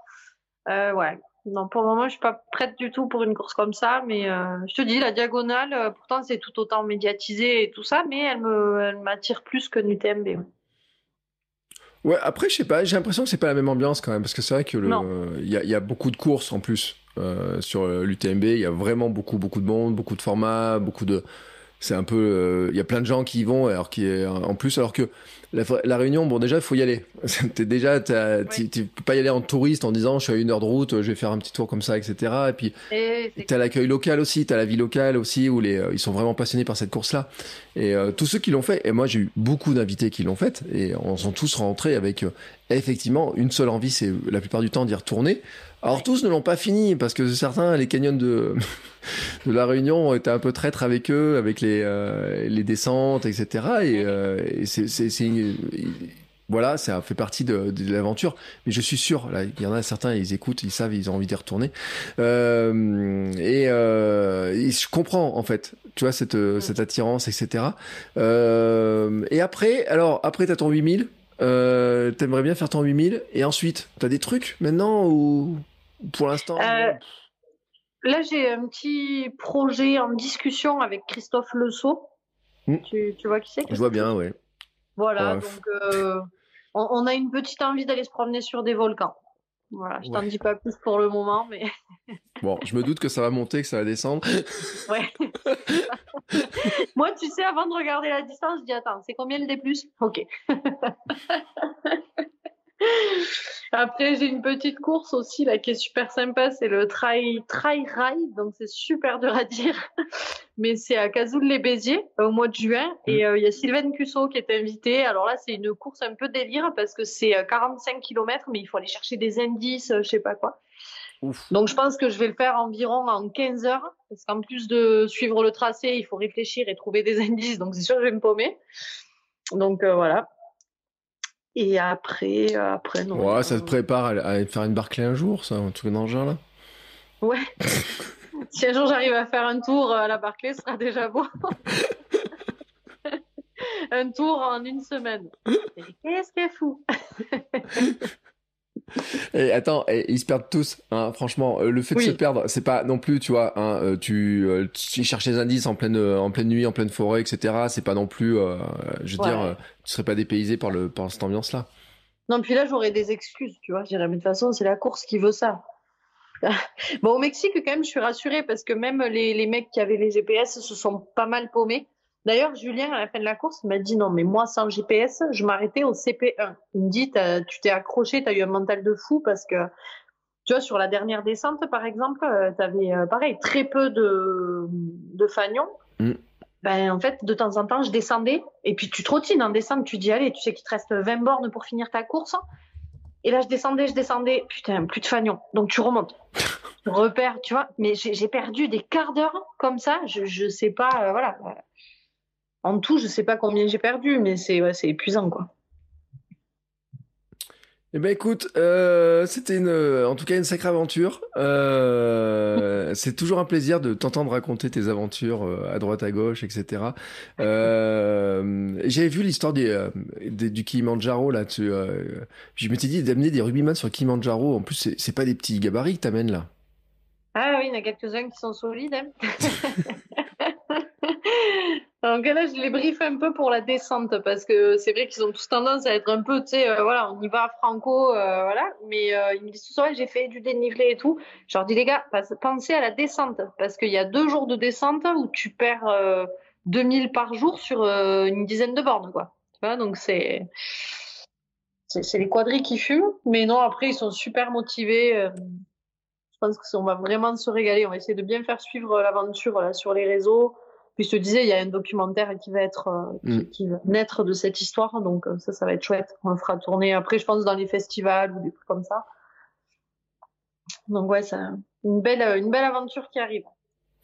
Euh, ouais. Non, pour le moment, je suis pas prête du tout pour une course comme ça, mais euh, je te dis, la diagonale, euh, pourtant, c'est tout autant médiatisé et tout ça, mais elle me, elle m'attire plus que l'UTMB. ouais. Ouais, après, je sais pas, j'ai l'impression que c'est pas la même ambiance quand même, parce que c'est vrai que le, il y a, il y a beaucoup de courses en plus euh, sur l'UTMB. Il y a vraiment beaucoup, beaucoup de monde, beaucoup de formats, beaucoup de. C'est un peu, il y a plein de gens qui y vont, alors qui en plus, alors que la, réunion, bon, déjà, il faut y aller. T'es déjà, tu peux pas y aller en touriste en disant, je suis à une heure de route, je vais faire un petit tour comme ça, etc. Et puis, t'as l'accueil local aussi, t'as la vie locale aussi, où les, ils sont vraiment passionnés par cette course-là. Et tous ceux qui l'ont fait, et moi, j'ai eu beaucoup d'invités qui l'ont fait, et on sont tous rentrés avec, effectivement, une seule envie, c'est la plupart du temps d'y retourner. Alors tous ne l'ont pas fini parce que certains, les canyons de, de la Réunion ont été un peu traîtres avec eux, avec les, euh, les descentes, etc. Et, euh, et c'est, c'est, c'est voilà, ça fait partie de, de l'aventure. Mais je suis sûr, là, il y en a certains, ils écoutent, ils savent, ils ont envie d'y retourner. Euh, et, euh, et, je comprends en fait, tu vois cette, cette attirance, etc. Euh, et après, alors après t'as ton 8000. Euh, T'aimerais bien faire ton 8000 et ensuite, t'as des trucs maintenant ou pour l'instant euh, Là, j'ai un petit projet en discussion avec Christophe Le hmm. Tu, tu, vois qui c'est Je vois bien, oui. Voilà, donc euh, on, on, a une petite envie d'aller se promener sur des volcans. Voilà, je t'en dis pas plus pour le moment, mais. bon, je me doute que ça va monter, que ça va descendre. ouais. Moi, tu sais, avant de regarder la distance, je dis attends, c'est combien le D Ok. Après, j'ai une petite course aussi là qui est super sympa, c'est le Try Try Ride, donc c'est super dur à dire, mais c'est à Cazoul-les-Béziers au mois de juin et mm. euh, il y a Sylvain Cusso qui est invité. Alors là, c'est une course un peu délire parce que c'est 45 euh, km, mais il faut aller chercher des indices, euh, je sais pas quoi. Donc je pense que je vais le faire environ en 15 heures parce qu'en plus de suivre le tracé, il faut réfléchir et trouver des indices, donc c'est sûr que je vais me paumer. Donc voilà. Et après, après, non. Ouais, ça te prépare à, faire une Barclay un jour, ça, un truc dans le genre, là? Ouais. si un jour j'arrive à faire un tour à la Barclay, ce sera déjà beau. un tour en une semaine. Qu'est-ce qu'elle fout et attends, ils se perdent tous. Hein, franchement, euh, le fait de se perdre, c'est pas non plus, tu vois, hein, euh, tu, euh, tu cherches les indices en pleine, en pleine nuit, en pleine forêt, etc. C'est pas non plus, je veux dire, tu serais pas dépaysé par le, par cette ambiance-là. Non, puis là, j'aurais des excuses, tu vois. Je dirais, mais de toute façon, c'est la course qui veut ça. bon, au Mexique, quand même, je suis rassurée parce que même les, les mecs qui avaient les GPS se sont pas mal paumés. D'ailleurs, Julien, à la fin de la course, m'a dit non, mais moi, sans GPS, je m'arrêtais au CP1. Il me dit, tu t'es accroché, tu as eu un mental de fou parce que, tu vois, sur la dernière descente, par exemple, euh, tu avais, euh, pareil, très peu de, de fagnons. Mm. Ben, en fait, de temps en temps, je descendais et puis tu trottines en descente, tu dis, allez, tu sais qu'il te reste 20 bornes pour finir ta course. Et là, je descendais, je descendais, putain, plus de fagnons. Donc tu remontes. tu repères, tu vois. Mais j'ai perdu des quarts d'heure comme ça. Je, je sais pas, euh, voilà en tout, je sais pas combien j'ai perdu, mais c'est ouais, épuisant quoi. Eh ben écoute, euh, c'était une, en tout cas une sacrée aventure. Euh, c'est toujours un plaisir de t'entendre raconter tes aventures euh, à droite à gauche, etc. J'avais vu l'histoire des, du Kilimanjaro là. Tu, je m'étais dit d'amener des rugbyman sur Kilimanjaro. En plus, c'est pas des petits gabarits que t'amènes là. Ah oui, il y en a quelques-uns qui sont solides. Hein. Donc là, je les briefe un peu pour la descente parce que c'est vrai qu'ils ont tous tendance à être un peu, tu sais, euh, voilà, on y va franco, euh, voilà. Mais euh, ils me disent tout ça, j'ai fait du dénivelé et tout. Je leur dis les gars, pensez à la descente parce qu'il y a deux jours de descente où tu perds 2000 par jour sur une dizaine de bornes, quoi. Tu vois, donc c'est c'est les quadrilles qui fument, mais non, après ils sont super motivés. je pense qu'on va vraiment se régaler. On va essayer de bien faire suivre l'aventure sur les réseaux puis je te disais, il y a un documentaire qui va être, euh, qui, mm. va naître de cette histoire, donc euh, ça, ça va être chouette. On le fera tourner après, je pense, dans les festivals ou des trucs comme ça. Donc ouais, c'est une belle, une belle aventure qui arrive.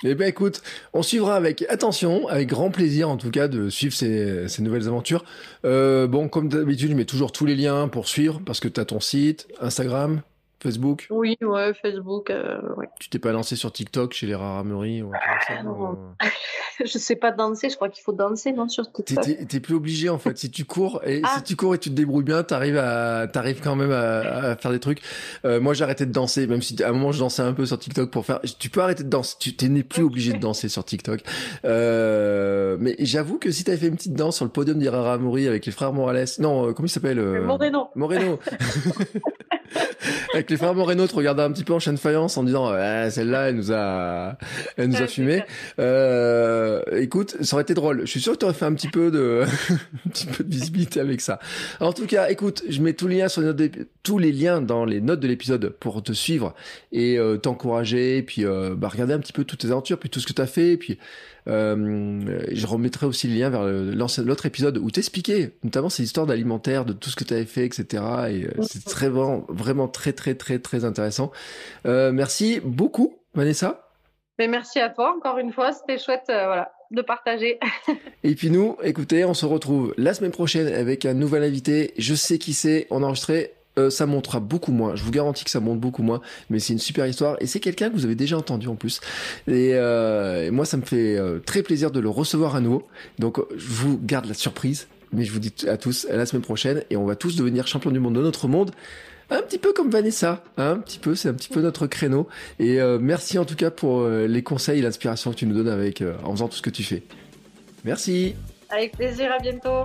Eh ben écoute, on suivra avec attention, avec grand plaisir en tout cas de suivre ces, ces nouvelles aventures. Euh, bon, comme d'habitude, je mets toujours tous les liens pour suivre parce que tu as ton site, Instagram, Facebook? Oui, ouais, Facebook. Euh, ouais. Tu t'es pas lancé sur TikTok chez les Rarameries ou ça, non. Je sais pas danser, je crois qu'il faut danser, non, sur TikTok? T'es plus obligé en fait. Si tu cours et ah. si tu cours et tu te débrouilles bien, t'arrives à t'arrives quand même à, faire des trucs. Euh, moi, j'ai arrêté de danser, même si à un moment je dansais un peu sur TikTok pour faire. Tu peux arrêter de danser. Tu n'es plus obligé de danser sur TikTok. Euh, mais j'avoue que si t'avais fait une petite danse sur le podium d'Irara avec les frères Morales, non, euh, comment il s'appelle Moreno. Moreno. Avec les frères Moreno, tu regardais un petit peu en chaîne faïence en disant celle-là, elle nous a, elle nous a fumé. Euh, écoute, ça aurait été drôle. Je suis sûr que tu aurais fait un petit peu de, un petit peu de visibilité avec ça. En tout cas, écoute, je mets tous les liens sur les notes tous les liens dans les notes de l'épisode pour te suivre et euh, t'encourager, puis euh, bah, regarder un petit peu toutes tes aventures, puis tout ce que tu as fait, puis euh, je remettrai aussi le lien vers l'autre épisode où t'expliquais notamment ces histoires d'alimentaire, de tout ce que tu avais fait, etc. Et euh, c'est très vraiment, vraiment très très très très intéressant. Euh, merci beaucoup, Vanessa. Mais merci à toi encore une fois, c'était chouette, voilà, de partager. et puis nous, écoutez, on se retrouve la semaine prochaine avec un nouvel invité. Je sais qui c'est. On a enregistré euh, ça montera beaucoup moins. Je vous garantis que ça monte beaucoup moins, mais c'est une super histoire et c'est quelqu'un que vous avez déjà entendu en plus. Et, euh, moi, ça me fait euh, très plaisir de le recevoir à nouveau. Donc, je vous garde la surprise, mais je vous dis à tous à la semaine prochaine et on va tous devenir champions du monde de notre monde. Un petit peu comme Vanessa, hein, un petit peu, c'est un petit peu notre créneau. Et merci en tout cas pour les conseils et l'inspiration que tu nous donnes avec en faisant tout ce que tu fais. Merci. Avec plaisir, à bientôt.